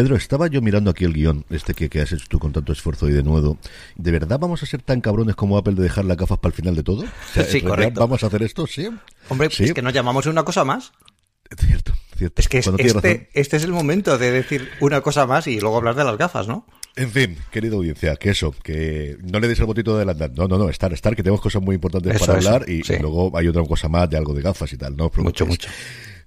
Pedro, estaba yo mirando aquí el guion, este que, que has hecho tú con tanto esfuerzo y de nuevo. ¿De verdad vamos a ser tan cabrones como Apple de dejar las gafas para el final de todo? sí, correcto. ¿Vamos a hacer esto? Sí. Hombre, es que nos llamamos una cosa más. Cierto, cierto. Es que este, este es el momento de decir una cosa más y luego hablar de las gafas, ¿no? En fin, querida audiencia, que eso, que no le des el botito de adelantar. No, no, no, estar, estar, que tenemos cosas muy importantes para hablar y, luego hay otra cosa más de algo de gafas y tal. No mucho, mucho.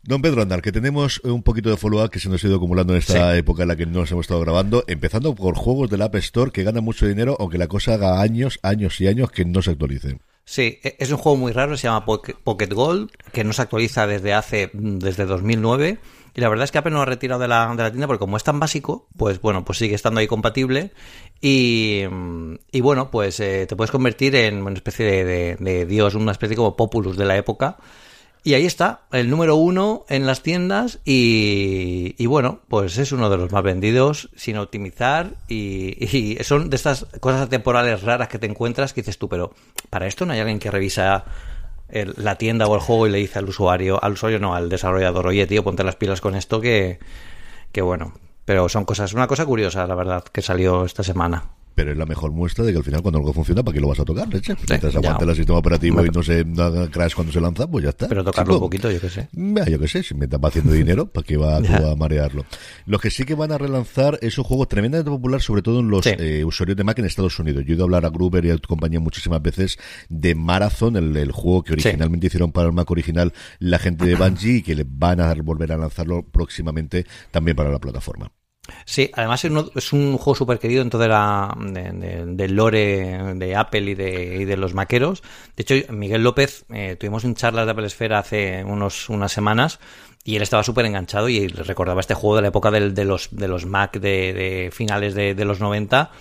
Don Pedro Andar, que tenemos un poquito de follow-up que se nos ha ido acumulando en esta época en la que no nos hemos estado grabando, empezando por juegos del App Store que ganan mucho dinero, aunque la cosa haga años, años y años que no se actualicen. Sí, e, es un juego muy raro, se llama Pocket Gold, que no se actualiza desde hace, desde 2009. Y la verdad es que Apple no lo ha retirado de la, de la tienda porque como es tan básico, pues bueno, pues sigue estando ahí compatible. Y, y bueno, pues eh, te puedes convertir en una especie de, de, dios, una especie como Populus de la época. Y ahí está, el número uno en las tiendas y, bueno, pues es uno de los más vendidos sin optimizar y, y, son de estas cosas temporales raras que te encuentras que dices tú, pero para esto no hay alguien que revisa la tienda o el juego y le dice al usuario, al usuario no, al desarrollador, oye tío, ponte las pilas con esto que, que bueno, pero son cosas, una cosa curiosa la verdad que salió esta semana pero es la mejor muestra de que al final cuando algo funciona, ¿para qué lo vas a tocar? Leche? Mientras aguante el sistema operativo y no se crash cuando se lanza, pues ya está. Pero tocarlo un poquito, yo qué sé. yo qué sé, si me va haciendo dinero, ¿para qué va a marearlo? Los que sí que van a relanzar es un juego tremendamente popular, sobre todo en los eh, usuarios de Mac en Estados Unidos. Yo he ido a hablar a Gruber y a tu compañía muchísimas veces de Marathon, el, juego que originalmente hicieron para el Mac original la gente de Bungie y que le van a volver a lanzarlo próximamente también para la plataforma. Sí, además es, un juego súper querido en todo la, del lore de Apple y de, y de, los maqueros. De hecho, Miguel López, eh, tuvimos un charla de Apple Esfera hace unos, unas semanas y él estaba súper enganchado y recordaba este juego de la época de, los, de los Mac de, finales de, los 90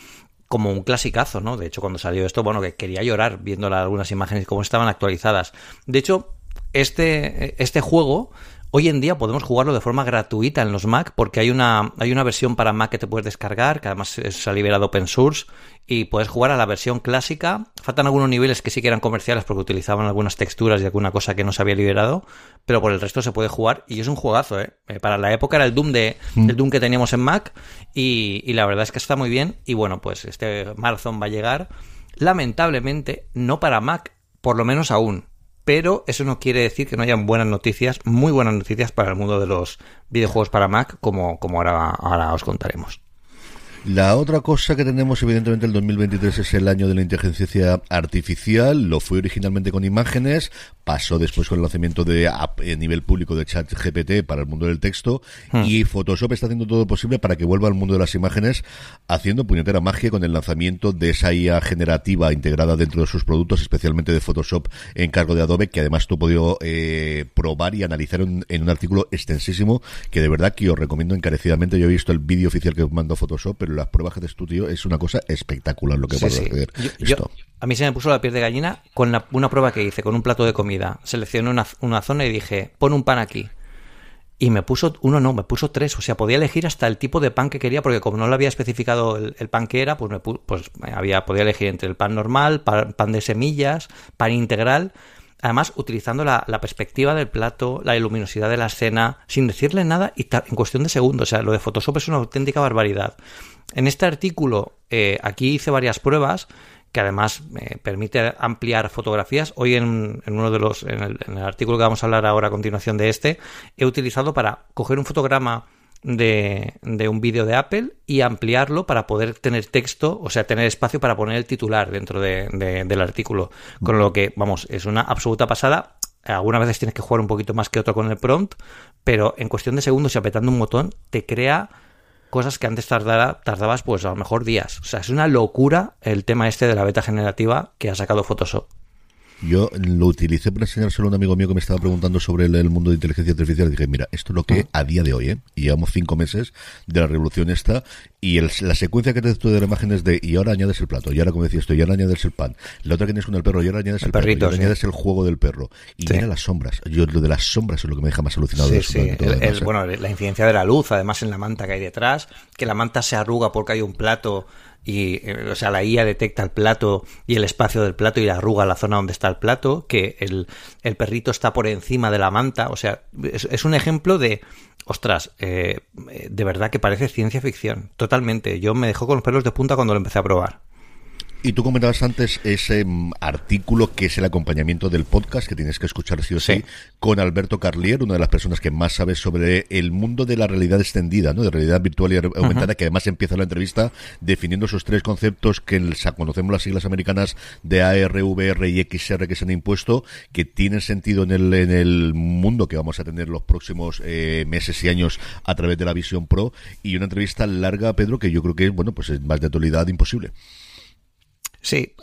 como un clasicazo, ¿no? De hecho, cuando salió esto, bueno, que quería llorar viendo algunas imágenes y cómo estaban actualizadas. De hecho, este, este juego Hoy en día podemos jugarlo de forma gratuita en los Mac porque hay una, hay una versión para Mac que te puedes descargar, que además se ha liberado open source, y puedes jugar a la versión clásica. Faltan algunos niveles que sí que eran comerciales porque utilizaban algunas texturas y alguna cosa que no se había liberado, pero por el resto se puede jugar y es un juegazo, ¿eh? eh para la época era el Doom, de, mm. el Doom que teníamos en Mac y, y la verdad es que está muy bien y bueno, pues este Marathon va a llegar lamentablemente no para Mac, por lo menos aún pero eso no quiere decir que no hayan buenas noticias, muy buenas noticias para el mundo de los videojuegos para Mac, como, como ahora, ahora os contaremos. La otra cosa que tenemos, evidentemente, el 2023 es el año de la inteligencia artificial. Lo fue originalmente con imágenes, pasó después con el lanzamiento de a nivel público de chat GPT para el mundo del texto hmm. y Photoshop está haciendo todo lo posible para que vuelva al mundo de las imágenes, haciendo puñetera magia con el lanzamiento de esa IA generativa integrada dentro de sus productos, especialmente de Photoshop en cargo de Adobe, que además tú podido eh, probar y analizar en, un artículo extensísimo que de verdad que os recomiendo encarecidamente. Yo he visto el vídeo oficial que mandó Photoshop, pero las pruebas que tío, es una cosa espectacular lo que puedes hacer. esto. a mí se me puso la piel de gallina con una prueba que hice con un plato de comida. Seleccioné una, una zona y dije, pon un pan aquí. Y me puso, uno no, me puso tres. O sea, podía elegir hasta el tipo de pan que quería, porque como no le había especificado el, pan que era, pues, me pues había, podía elegir entre el pan normal, pan, de semillas, pan integral. Además, utilizando la, perspectiva del plato, la luminosidad de la escena, sin decirle nada y en cuestión de segundos. O sea, lo de Photoshop es una auténtica barbaridad. En este artículo, eh, aquí hice varias pruebas que además me permite ampliar fotografías. Hoy en, uno de los, en el, artículo que vamos a hablar ahora a continuación de este, he utilizado para coger un fotograma de, un vídeo de Apple y ampliarlo para poder tener texto, o sea, tener espacio para poner el titular dentro del artículo. Con lo que, vamos, es una absoluta pasada. Algunas veces tienes que jugar un poquito más que otro con el prompt, pero en cuestión de segundos y apretando un botón te crea cosas que antes tardabas pues a lo mejor días. O sea, es una locura el tema este de la beta generativa que ha sacado Photoshop. Yo lo utilicé para enseñárselo a un amigo mío que me estaba preguntando sobre el, mundo de inteligencia artificial. Y dije, mira, esto es lo que a día de hoy, ¿eh? Y llevamos cinco meses de la revolución esta. Y la secuencia que te tú de la imagen es de, y ahora añades el plato, y ahora como decías esto, y ahora añades el pan. La otra que tienes con el perro, y ahora añades el, perro, y ahora añades el juego del perro. Y mira las sombras. Yo lo de las sombras es lo que me deja más alucinado. Sí, sí. ¿eh? bueno, la incidencia de la luz, además en la manta que hay detrás, que la manta se arruga porque hay un plato y eh, o sea la IA detecta el plato y el espacio del plato y arruga la zona donde está el plato que el, el perrito está por encima de la manta o sea es, un ejemplo de ostras, eh, de verdad que parece ciencia ficción, totalmente. Yo me dejó con los pelos de punta cuando lo empecé a probar. Y tú comentabas antes ese mm, artículo que es el acompañamiento del podcast que tienes que escuchar sí o sí, con Alberto Carlier, una de las personas que más sabe sobre el mundo de la realidad extendida, ¿no? De realidad virtual y aumentada, que además empieza la entrevista definiendo esos tres conceptos que conocemos las siglas americanas de AR, VR y XR que se han impuesto, que tienen sentido en el, en el mundo que vamos a tener los próximos eh, meses y años a través de la Visión Pro y una entrevista larga, Pedro, que yo creo que bueno, pues es más de actualidad imposible. Sí,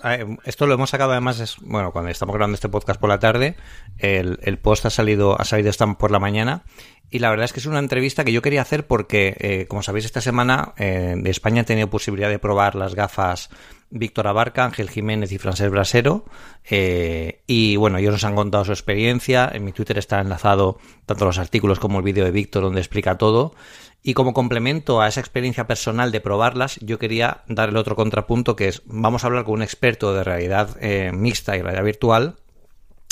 esto lo hemos sacado además, es, bueno, cuando estamos grabando este podcast por la tarde, el, el post ha salido, ha salido esta por la mañana y la verdad es que es una entrevista que yo quería hacer porque, eh, como sabéis, esta semana eh, España he tenido posibilidad de probar las gafas Víctor Abarca, Ángel Jiménez y Francés Brasero. Eh, y bueno, ellos nos han contado su experiencia. En mi Twitter está enlazado tanto los artículos como el vídeo de Víctor donde explica todo. Y como complemento a esa experiencia personal de probarlas, yo quería dar el otro contrapunto que es, vamos a hablar con un experto de realidad eh, mixta y realidad virtual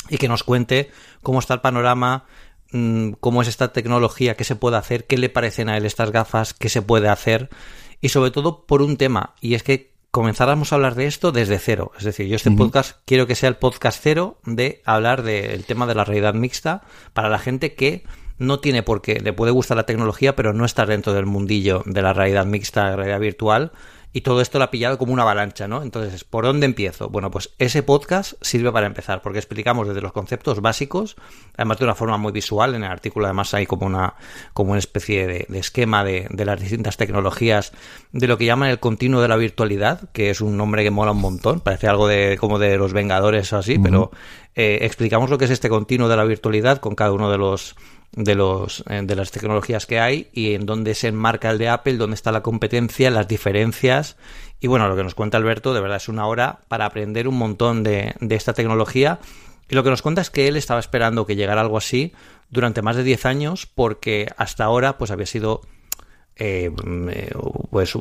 y que nos cuente cómo está el panorama, cómo es esta tecnología, qué se puede hacer, qué le parecen a él estas gafas, qué se puede hacer y sobre todo por un tema y es que comenzáramos a hablar de esto desde cero. Es decir, yo este podcast quiero que sea el podcast cero de hablar del tema de la realidad mixta para la gente que no tiene por qué, le puede gustar la tecnología, pero no está dentro del mundillo de la realidad mixta, realidad virtual, y todo esto lo ha pillado como una avalancha, ¿no? Entonces, ¿por dónde empiezo? Bueno, pues ese podcast sirve para empezar, porque explicamos desde los conceptos básicos, además de una forma muy visual, en el artículo además hay como una, como una especie de, esquema de, las distintas tecnologías, de lo que llaman el continuo de la virtualidad, que es un nombre que mola un montón, parece algo de como de los Vengadores o así, pero eh, explicamos lo que es este continuo de la virtualidad con cada uno de los de, los, eh, de las tecnologías que hay y en dónde se enmarca el de Apple, dónde está la competencia, las diferencias. Y bueno, lo que nos cuenta Alberto, de verdad es una hora para aprender un montón de, de esta tecnología. Y lo que nos cuenta es que él estaba esperando que llegara algo así durante más de 10 años porque hasta ahora pues había sido eh, mm, eh pues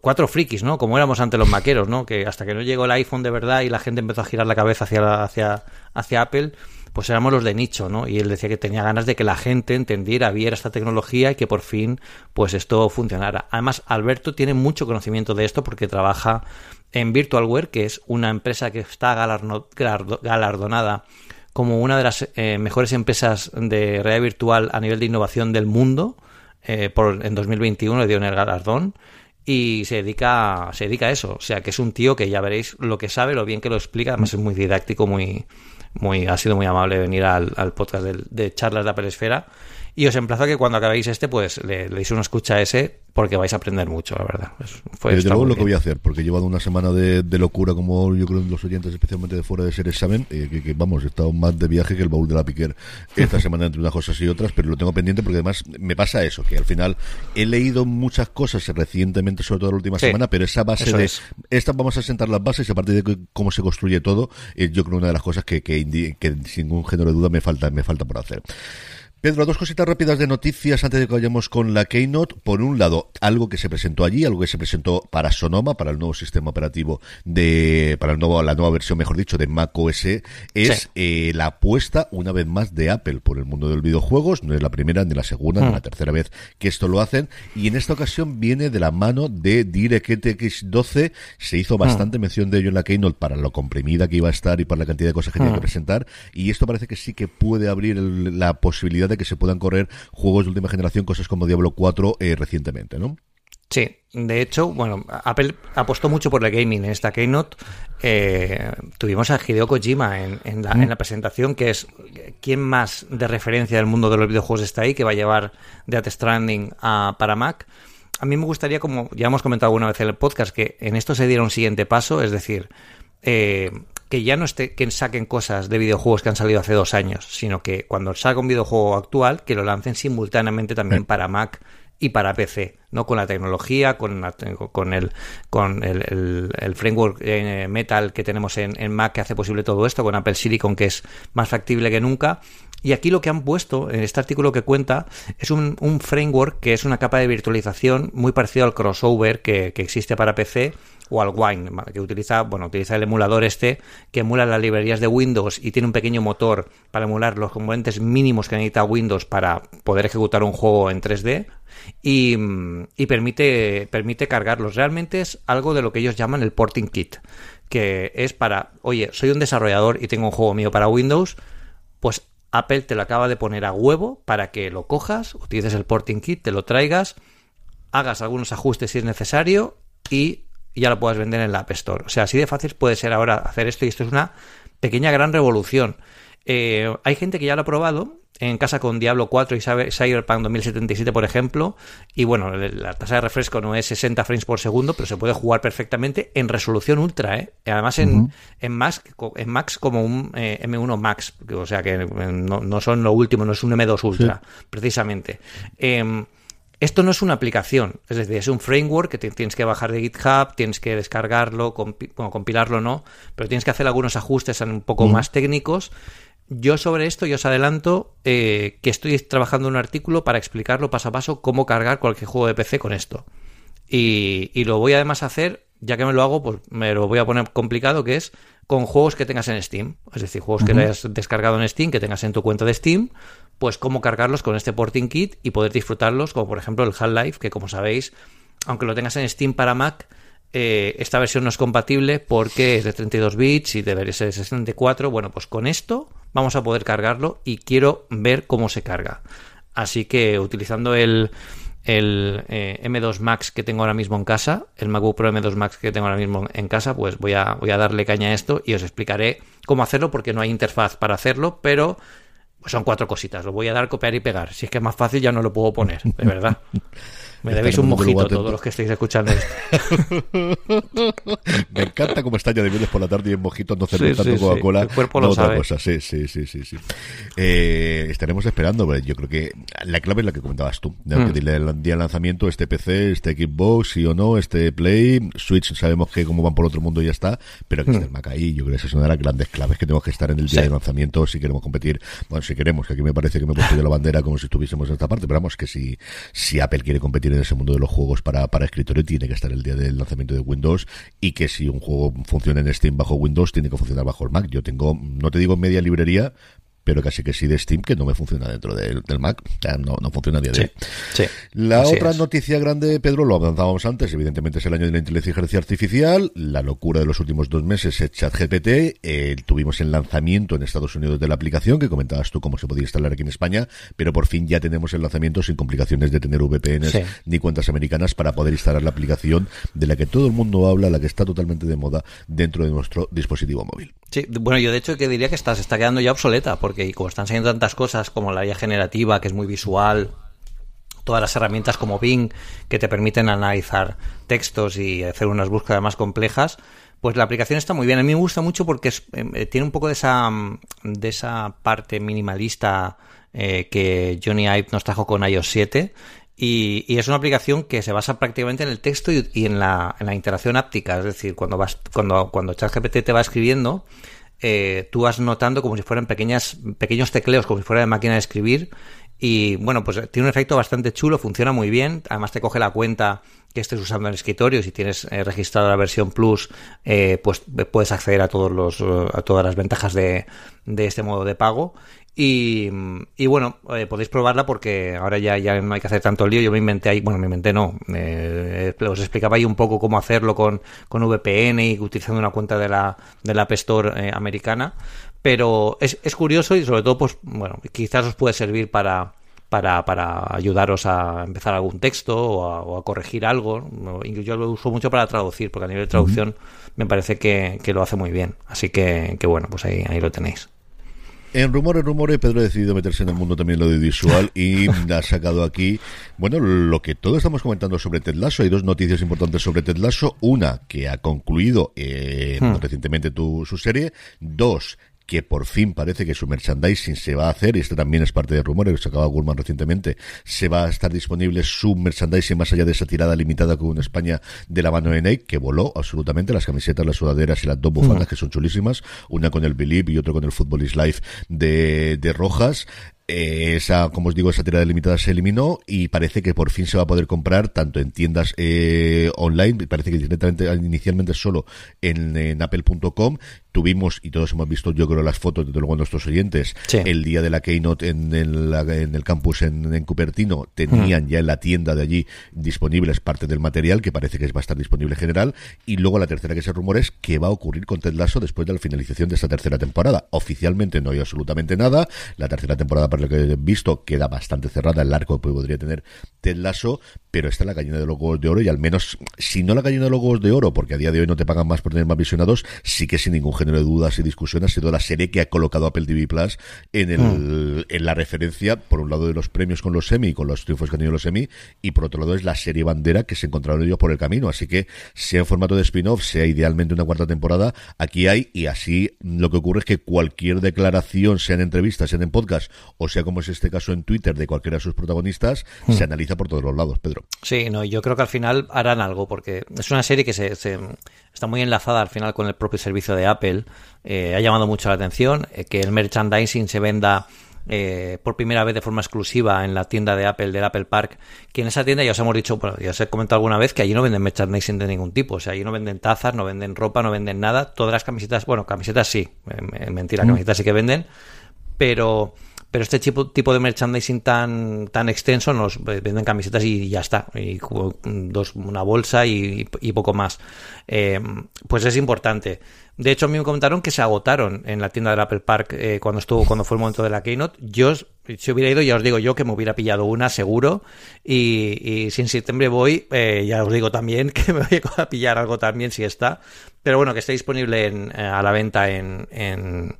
cuatro frikis, ¿no? Como éramos ante los maqueros, ¿no? Que hasta que no llegó el iPhone de verdad y la gente empezó a girar la cabeza hacia, hacia, hacia Apple, pues éramos los de nicho, ¿no? Y él decía que tenía ganas de que la gente entendiera, viera esta tecnología y que por fin, pues esto funcionara. Además, Alberto tiene mucho conocimiento de esto porque trabaja en Virtualware, que es una empresa que está galardonada como una de las eh, mejores empresas de realidad virtual a nivel de innovación del mundo. Eh, por, en 2021 le dio el galardón y se dedica, se dedica a eso. O sea, que es un tío que ya veréis lo que sabe, lo bien que lo explica, además es muy didáctico, muy, muy, ha sido muy amable venir al, al podcast de, de charlas de Apple Esfera y os emplazo a que cuando acabéis este, pues le, le deis una escucha a ese, porque vais a aprender mucho, la verdad. fue Desde luego lo que voy a hacer, porque he llevado una semana de, locura, como yo creo los oyentes, especialmente de fuera de ser examen, eh, que, vamos, he estado más de viaje que el baúl de la Piquer esta semana entre unas cosas y otras, pero lo tengo pendiente porque además me pasa eso, que al final he leído muchas cosas recientemente, sobre todo la última semana, pero esa base de... Esta vamos a sentar las bases y a partir de cómo se construye todo, eh, yo creo una de las cosas que, que, que sin ningún género de duda me falta, me falta por hacer. Pedro, dos cositas rápidas de noticias antes de que vayamos con la Keynote. Por un lado, algo que se presentó allí, algo que se presentó para Sonoma, para el nuevo sistema operativo de, para el nuevo, la nueva versión, mejor dicho, de Mac OS, es eh, la apuesta, una vez más, de Apple por el mundo del videojuegos. No es la primera, ni la segunda, ni hmm. la tercera vez que esto lo hacen. Y en esta ocasión viene de la mano de DirectX 12. Se hizo hmm. bastante mención de ello en la Keynote para lo comprimida que iba a estar y para la cantidad de cosas que tenía que hmm. presentar. Y esto parece que sí que puede abrir la posibilidad que se puedan correr juegos de última generación, cosas como Diablo 4 eh, recientemente, ¿no? Sí, de hecho, bueno, Apple apostó mucho por el gaming en esta keynote. Eh, tuvimos a Hideo Kojima en, la, en, la, presentación, que es quién más de referencia del mundo de los videojuegos está ahí, que va a llevar Death Stranding a, para Mac. A mí me gustaría, como ya hemos comentado alguna vez en el podcast, que en esto se diera un siguiente paso, es decir, eh, que ya no esté que saquen cosas de videojuegos que han salido hace dos años, sino que cuando salga un videojuego actual, que lo lancen simultáneamente también para Mac y para PC, ¿no? Con la tecnología, con, con el, con el, framework eh, Metal que tenemos en, en, Mac que hace posible todo esto, con Apple Silicon que es más factible que nunca. Y aquí lo que han puesto en este artículo que cuenta es un, framework que es una capa de virtualización muy parecido al crossover que, que existe para PC o al Wine, que utiliza, bueno, utiliza el emulador este que emula las librerías de Windows y tiene un pequeño motor para emular los componentes mínimos que necesita Windows para poder ejecutar un juego en 3D y, y permite, permite cargarlos. Realmente es algo de lo que ellos llaman el porting kit, que es para, oye, soy un desarrollador y tengo un juego mío para Windows, pues Apple te lo acaba de poner a huevo para que lo cojas, utilices el porting kit, te lo traigas, hagas algunos ajustes si es necesario y ya lo puedas vender en la App Store. O sea, así de fácil puede ser ahora hacer esto y esto es una pequeña gran revolución. Eh, hay gente que ya lo ha probado en casa con Diablo 4 y Cyberpunk 2077, por ejemplo, y bueno, la tasa de refresco no es 60 frames por segundo, pero se puede jugar perfectamente en resolución ultra, ¿eh? Además en, en, Max, en Max como un eh, M1 Max, o sea que no, son lo último, no es un M2 Ultra, precisamente. Em, esto no es una aplicación, es decir, es un framework que tienes que bajar de GitHub, tienes que descargarlo, compilarlo no, pero tienes que hacer algunos ajustes un poco más técnicos yo sobre esto, yo os adelanto eh, que estoy trabajando en un artículo para explicarlo paso a paso cómo cargar cualquier juego de PC con esto. Y, lo voy además a hacer, ya que me lo hago, pues me lo voy a poner complicado, que es con juegos que tengas en Steam. Es decir, juegos que hayas descargado en Steam, que tengas en tu cuenta de Steam, pues cómo cargarlos con este porting kit y poder disfrutarlos, como por ejemplo el Half-Life, que como sabéis, aunque lo tengas en Steam para Mac, eh, esta versión no es compatible porque es de 32 bits y debería ser de 64. Bueno, pues con esto vamos a poder cargarlo y quiero ver cómo se carga. Así que utilizando el, el eh, M2 Max que tengo ahora mismo en casa, el MacBook Pro M2 Max que tengo ahora mismo en casa, pues voy a, voy a darle caña a esto y os explicaré cómo hacerlo porque no hay interfaz para hacerlo, pero pues son cuatro cositas. Lo voy a dar, copiar y pegar. Si es que es más fácil ya no lo puedo poner, de verdad. Me debéis un mojito todos los que estáis escuchando esto. Me encanta cómo está ya de viernes por la tarde y en mojitos no cerveza, sí, Coca-Cola. El cuerpo lo sabe. Cosa. Sí, sí, sí, sí. sí. Eh, estaremos esperando. Pues, yo creo que la clave es la que comentabas tú. Mm. Día de lanzamiento, este PC, este Xbox, sí o no, este Play, Switch, sabemos que como van por otro mundo ya está, pero que mm. esté el Mac ahí, yo creo que esa es una de las grandes claves que tenemos que estar en el día de lanzamiento si queremos competir. Bueno, si queremos, que aquí me parece que me he puesto yo la bandera como si estuviésemos en esta parte, pero vamos, que si, si Apple quiere competir en ese mundo de los juegos para, para escritorio, tiene que estar el día del lanzamiento de Windows y que si un juego funciona en Steam bajo Windows, tiene que funcionar bajo el Mac. Yo tengo, no te digo media librería, pero casi que sí de Steam, que no me funciona dentro del, Mac. no, no funciona a día de sí, La otra noticia grande, Pedro, lo avanzábamos antes, evidentemente es el año de la inteligencia artificial, la locura de los últimos dos meses es ChatGPT, eh, tuvimos el lanzamiento en Estados Unidos de la aplicación, que comentabas tú cómo se podía instalar aquí en España, pero por fin ya tenemos el lanzamiento sin complicaciones de tener VPNs ni cuentas americanas para poder instalar la aplicación de la que todo el mundo habla, la que está totalmente de moda dentro de nuestro dispositivo móvil. Sí, bueno, yo de hecho que diría que está, está quedando ya obsoleta, porque como están saliendo tantas cosas como la IA generativa, que es muy visual, todas las herramientas como Bing, que te permiten analizar textos y hacer unas búsquedas más complejas, pues la aplicación está muy bien. A mí me gusta mucho porque eh, tiene un poco de esa, de esa parte minimalista eh, que Johnny Ive nos trajo con iOS 7 y, es una aplicación que se basa prácticamente en el texto y, en, la, en, la, interacción áptica. Es decir, cuando vas, cuando, cuando ChatGPT te va escribiendo, eh, tú vas notando como si fueran pequeñas, pequeños tecleos, como si fuera de máquina de escribir. Y bueno, pues tiene un efecto bastante chulo, funciona muy bien. Además te coge la cuenta que estés usando en el escritorio. Si tienes eh, registrado la versión Plus, eh, pues puedes acceder a todos los, a todas las ventajas de, de este modo de pago. Y, y bueno, eh, podéis probarla porque ahora ya, ya no hay que hacer tanto lío. Yo me inventé ahí, bueno, me inventé no, eh, os explicaba ahí un poco cómo hacerlo con, con VPN y utilizando una cuenta de la, de la App Store eh, americana. Pero es, es curioso y sobre todo, pues bueno, quizás os puede servir para, para, para ayudaros a empezar algún texto o a, corregir algo. Yo lo uso mucho para traducir, porque a nivel de traducción me parece que, que, lo hace muy bien. Así que, que bueno, pues ahí, ahí lo tenéis. En rumores, rumores, Pedro ha decidido meterse en el mundo también lo audiovisual y ha sacado aquí, bueno, lo que todos estamos comentando sobre Ted Lasso. Hay dos noticias importantes sobre Ted Lasso. Una, que ha concluido eh, hmm. recientemente tu, su serie. Dos, que por fin parece que su merchandising se va a hacer, y esto también es parte de rumores que sacaba Gurman recientemente, se va a estar disponible su merchandising más allá de esa tirada limitada con España de la mano de Nike, que voló absolutamente las camisetas, las sudaderas y las dos bufandas, mm. que son chulísimas, una con el Believe y otra con el Football is Life de, de Rojas. Eh, esa, como os digo, esa tirada limitada se eliminó y parece que por fin se va a poder comprar tanto en tiendas eh, online, parece que directamente inicialmente solo en, en apple.com tuvimos, y todos hemos visto, yo creo, las fotos, de luego nuestros oyentes, Sí. el día de la Keynote en el, en el campus en, en Cupertino, tenían ya en la tienda de allí disponibles parte del material, que parece que va a estar disponible en general, y luego la tercera que se rumora es que va a ocurrir con Ted Lasso después de la finalización de esta tercera temporada. Oficialmente no hay absolutamente nada, la tercera temporada, por lo que he visto, queda bastante cerrada, el arco que podría tener Ted Lasso, pero está en la gallina de los huevos de oro, y al menos, si no la gallina de los huevos de oro, porque a día de hoy no te pagan más por tener más visionados, sí que sin ningún género de dudas y discusión ha sido la serie que ha colocado Apple TV Plus en, el, en la referencia, por un lado de los premios con los Emmy, con los triunfos que han tenido los Emmy, y por otro lado es la serie bandera que se encontraron ellos por el camino. Así que, sea en formato de spin-off, sea idealmente una cuarta temporada, aquí hay, y así lo que ocurre es que cualquier declaración, sea en entrevistas, sea en podcast, o sea como es este caso en Twitter de cualquiera de sus protagonistas, se analiza por todos los lados, Pedro. Sí, no, yo creo que al final harán algo, porque es una serie que se, se- está muy enlazada al final con el propio servicio de Apple. Eh, ha llamado mucho la atención eh, que el merchandising se venda eh, por primera vez de forma exclusiva en la tienda de Apple, del Apple Park, que en esa tienda ya os hemos dicho, bueno, ya os he comentado alguna vez que allí no venden merchandising de ningún tipo, o sea, allí no venden tazas, no venden ropa, no venden nada, todas las camisetas, bueno, camisetas sí, mentira, camisetas sí que venden, pero pero este tipo, tipo de merchandising tan tan extenso nos venden camisetas y ya está. Y dos una bolsa y, poco más. Eh, pues es importante. De hecho a mí me comentaron que se agotaron en la tienda del Apple Park eh, cuando estuvo cuando fue el momento de la keynote. Yo si hubiera ido ya os digo yo que me hubiera pillado una seguro. Y, si en septiembre voy eh, ya os digo también que me voy a pillar algo también si está. Pero bueno que esté disponible en, a la venta en, en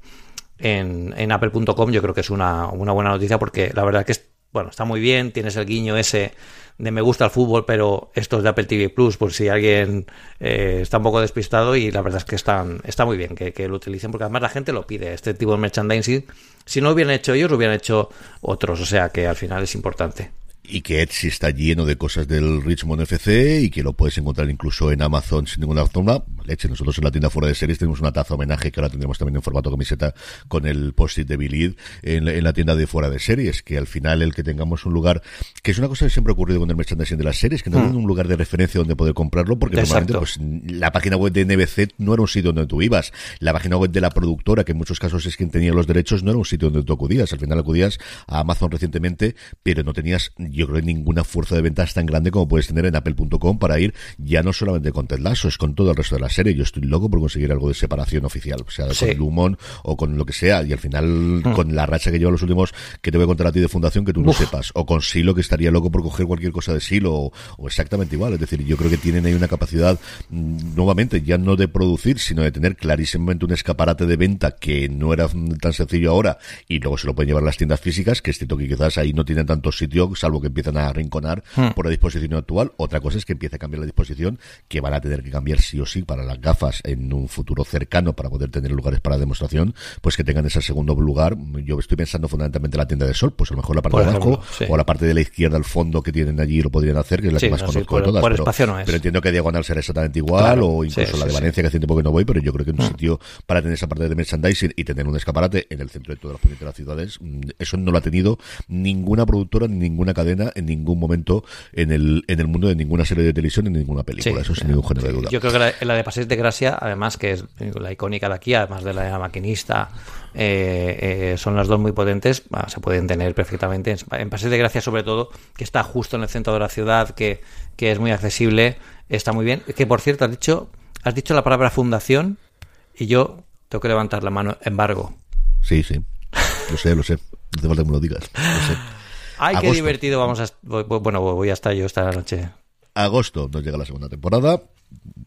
en, en apple.com yo creo que es una, una buena noticia porque la verdad que es, bueno, está muy bien, tienes el guiño ese de me gusta el fútbol, pero esto es de Apple TV Plus, por si alguien eh, está un poco despistado y la verdad es que están, está muy bien que, que lo utilicen porque además la gente lo pide, este tipo de merchandising. Si no lo hubieran hecho ellos, lo hubieran hecho otros, o sea que al final es importante. Y que Etsy está lleno de cosas del Richmond FC y que lo puedes encontrar incluso en Amazon sin ninguna zona. Leche, nosotros en la tienda fuera de series tenemos una taza homenaje que ahora tendremos también en formato camiseta con el post-it de Billy en, en la tienda de fuera de series, que al final el que tengamos un lugar, que es una cosa que siempre ha ocurrido con el merchandising de las series, que no tienen un lugar de referencia donde poder comprarlo, porque Exacto. normalmente pues la página web de NBC no era un sitio donde tú ibas, la página web de la productora, que en muchos casos es quien tenía los derechos, no era un sitio donde tú acudías, al final acudías a Amazon recientemente, pero no tenías, yo creo, ninguna fuerza de ventas tan grande como puedes tener en apple.com para ir ya no solamente con Ted Lasso, es con todo el resto de la serie. Yo estoy loco por conseguir algo de separación oficial, o sea, Sí. con Lumon o con lo que sea, y al final con la racha que lleva los últimos, que te voy a contar a ti de fundación, que tú no Uf. sepas, o con Silo, que estaría loco por coger cualquier cosa de Silo, o, o exactamente igual, es decir, yo creo que tienen ahí una capacidad, mm, nuevamente, ya no de producir, sino de tener clarísimamente un escaparate de venta que no era mm, tan sencillo ahora, y luego se lo pueden llevar a las tiendas físicas, que es cierto que quizás ahí no tienen tanto sitio, salvo que empiezan a arrinconar por la disposición actual. Otra cosa es que empiece a cambiar la disposición, que van a tener que cambiar sí o sí para las gafas en un futuro cercano para poder tener lugares para demostración, pues que tengan ese segundo lugar. Yo estoy pensando fundamentalmente en la tienda de sol, pues a lo mejor la parte Por de abajo sí. o la parte de la izquierda al fondo que tienen allí lo podrían hacer, que es la Sí, que más no, sí, conozco por- de todas. por pero, espacio no es. pero entiendo que diagonal será exactamente igual, Claro, o incluso la de. Valencia, que hace tiempo que no voy, pero yo creo que en un sitio para tener esa parte de merchandising y tener un escaparate en el centro de todas las de las ciudades, mm, eso no lo ha tenido ninguna productora, ni ninguna cadena en ningún momento en el, en el mundo de ninguna serie de televisión, ni ninguna película. Sí. eso sin ningún género de duda. Yo creo que la, la de Paseos de Gracia, además, que es la icónica de aquí, además de la de la maquinista, eh, eh, son las dos muy potentes, ah, se pueden tener perfectamente. En, en Paseos de Gracia, sobre todo, que está justo en el centro de la ciudad, que, que es muy accesible, está muy bien. Que por cierto, has dicho, has dicho la palabra fundación y yo tengo que levantar la mano, embargo. Sí, sí. Lo sé, lo sé. No hace falta que me lo digas. Lo sé. Ay, qué Agosto. divertido vamos a... Bueno, voy a estar yo esta noche. agosto nos llega la segunda temporada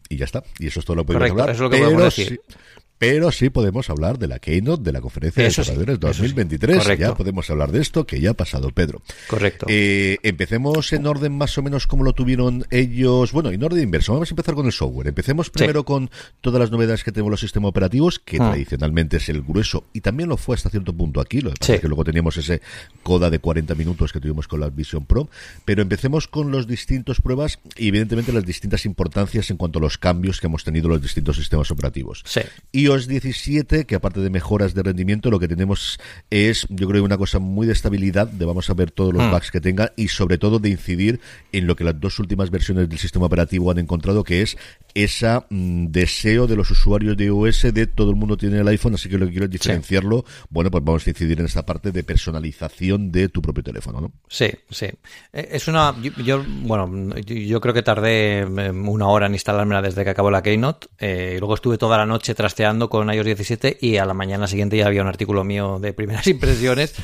y ya está. Y eso es todo lo que podemos Correcto, hablar. eso es lo que pero, podemos decir. Sí, pero sí podemos hablar de la Keynote, de la conferencia de Eso sí, desarrolladores sí. 2023. Correcto. Ya podemos hablar de esto, que ya ha pasado Pedro. Correcto. Eh, empecemos en orden más o menos como lo tuvieron ellos. Bueno, en orden inverso. Vamos a empezar con el software. Empecemos primero con todas las novedades que tenemos los sistemas operativos, que Ah. tradicionalmente es el grueso y también lo fue hasta cierto punto aquí. Lo que pasa Sí. es que luego teníamos ese coda de 40 minutos que tuvimos con la Vision Pro. Pero empecemos con los distintos pruebas y evidentemente las distintas importancias en cuanto a los cambios que hemos tenido los distintos sistemas operativos. Sí. iOS 17, que aparte de mejoras de rendimiento, lo que tenemos es, yo creo, una cosa muy de estabilidad, de vamos a ver todos los Mm. bugs que tenga y sobre todo de incidir en lo que las dos últimas versiones del sistema operativo han encontrado, que es esa mm, deseo de los usuarios de iOS de todo el mundo tiene el iPhone, así que lo que quiero es diferenciarlo. Bueno, pues vamos a incidir en esta parte de personalización de tu propio teléfono, ¿no? Sí, sí. Eh, Es una. Yo, yo- bueno, yo, creo que tardé eh, una hora en instalármela desde que acabó la Keynote. eh, y luego estuve toda la noche trasteando con iOS 17 y a la mañana siguiente ya había un artículo mío de primeras impresiones.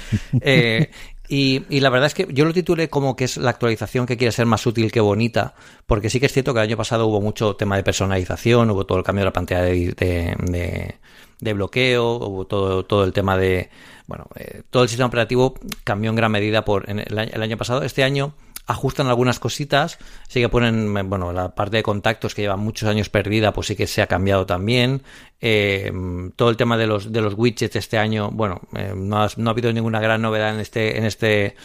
Eh, y, y la verdad es que yo lo titulé como que es la actualización que quiere ser más útil que bonita, porque sí que es cierto que el año pasado hubo mucho tema de personalización, hubo todo el cambio de la pantalla de, de- de- bloqueo, hubo todo, todo el tema de, bueno, eh, todo el sistema operativo cambió en gran medida por el año pasado. Este año ajustan algunas cositas, sí que ponen, bueno, la parte de contactos que lleva muchos años perdida, pues sí que se ha cambiado también. Eh, todo el tema de los, de los widgets este año, bueno, eh, no, ha, no ha habido ninguna gran novedad en este, en este,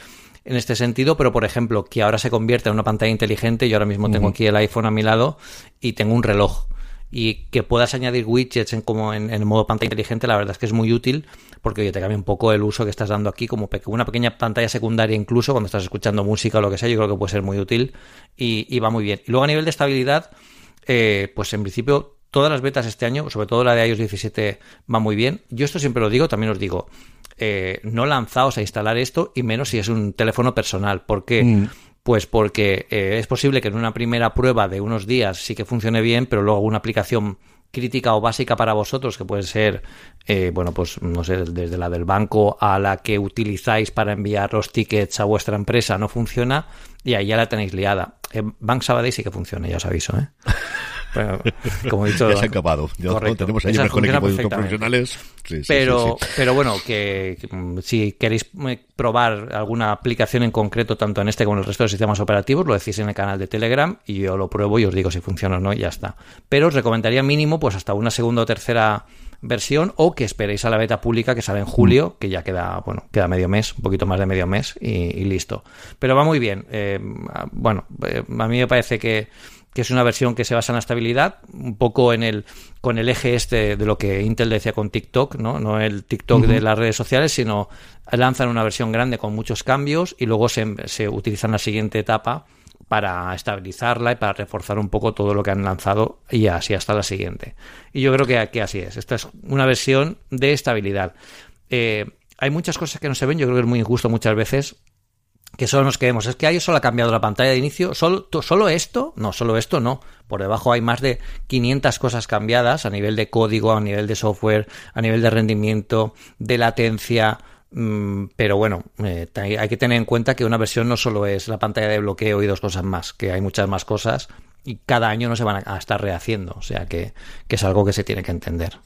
en este sentido, pero por ejemplo, que ahora se convierta en una pantalla inteligente, yo ahora mismo tengo aquí el iPhone a mi lado y tengo un reloj. Y que puedas añadir widgets en como en, en modo pantalla inteligente, la verdad es que es muy útil, porque oye, te cambia un poco el uso que estás dando aquí, como una pequeña pantalla secundaria incluso, cuando estás escuchando música o lo que sea, yo creo que puede ser muy útil y, va muy bien. Y luego a nivel de estabilidad, eh, pues en principio todas las betas este año, sobre todo la de iOS 17, va muy bien. Yo esto siempre lo digo, también os digo, eh, no lanzaos a instalar esto y menos si es un teléfono personal. ¿Por qué? Pues porque eh, es posible que en una primera prueba de unos días sí que funcione bien, pero luego una aplicación crítica o básica para vosotros, que puede ser, eh, bueno, pues no sé, desde la del banco a la que utilizáis para enviar los tickets a vuestra empresa, no funciona y ahí ya la tenéis liada. Bank Sabadell sí que funciona, ya os aviso, ¿eh? Como he dicho, ya se ha acabado. Ya tenemos ahí mejor equipo de profesionales. Sí, pero, sí, sí. pero bueno, que mm, si queréis eh, probar alguna aplicación en concreto, tanto en este como en el resto de sistemas operativos, lo decís en el canal de Telegram y yo lo pruebo y os digo si funciona o no y ya está. Pero os recomendaría mínimo pues hasta una segunda o tercera versión o que esperéis a la beta pública que sale en julio, que ya queda, bueno, queda medio mes, un poquito más de medio mes y, y listo. Pero va muy bien. Eh, bueno, eh, a mí me parece que que es una versión que se basa en la estabilidad, un poco en el con el eje este de lo que Intel decía con TikTok, no, no el TikTok de las redes sociales, sino lanzan una versión grande con muchos cambios y luego se, se utilizan la siguiente etapa para estabilizarla y para reforzar un poco todo lo que han lanzado y así hasta la siguiente. Y yo creo que, que así es. Esta es una versión de estabilidad. Eh, hay muchas cosas que no se ven, yo creo que es muy injusto muchas veces que solo nos quedemos. Es que ahí solo ha cambiado la pantalla de inicio. ¿Solo, ¿Solo esto? No, solo esto no. Por debajo hay más de 500 cosas cambiadas a nivel de código, a nivel de software, a nivel de rendimiento, de latencia. Mm, pero bueno, eh, hay que tener en cuenta que una versión no solo es la pantalla de bloqueo y dos cosas más, que hay muchas más cosas y cada año no se van a estar rehaciendo. O sea que, que es algo que se tiene que entender.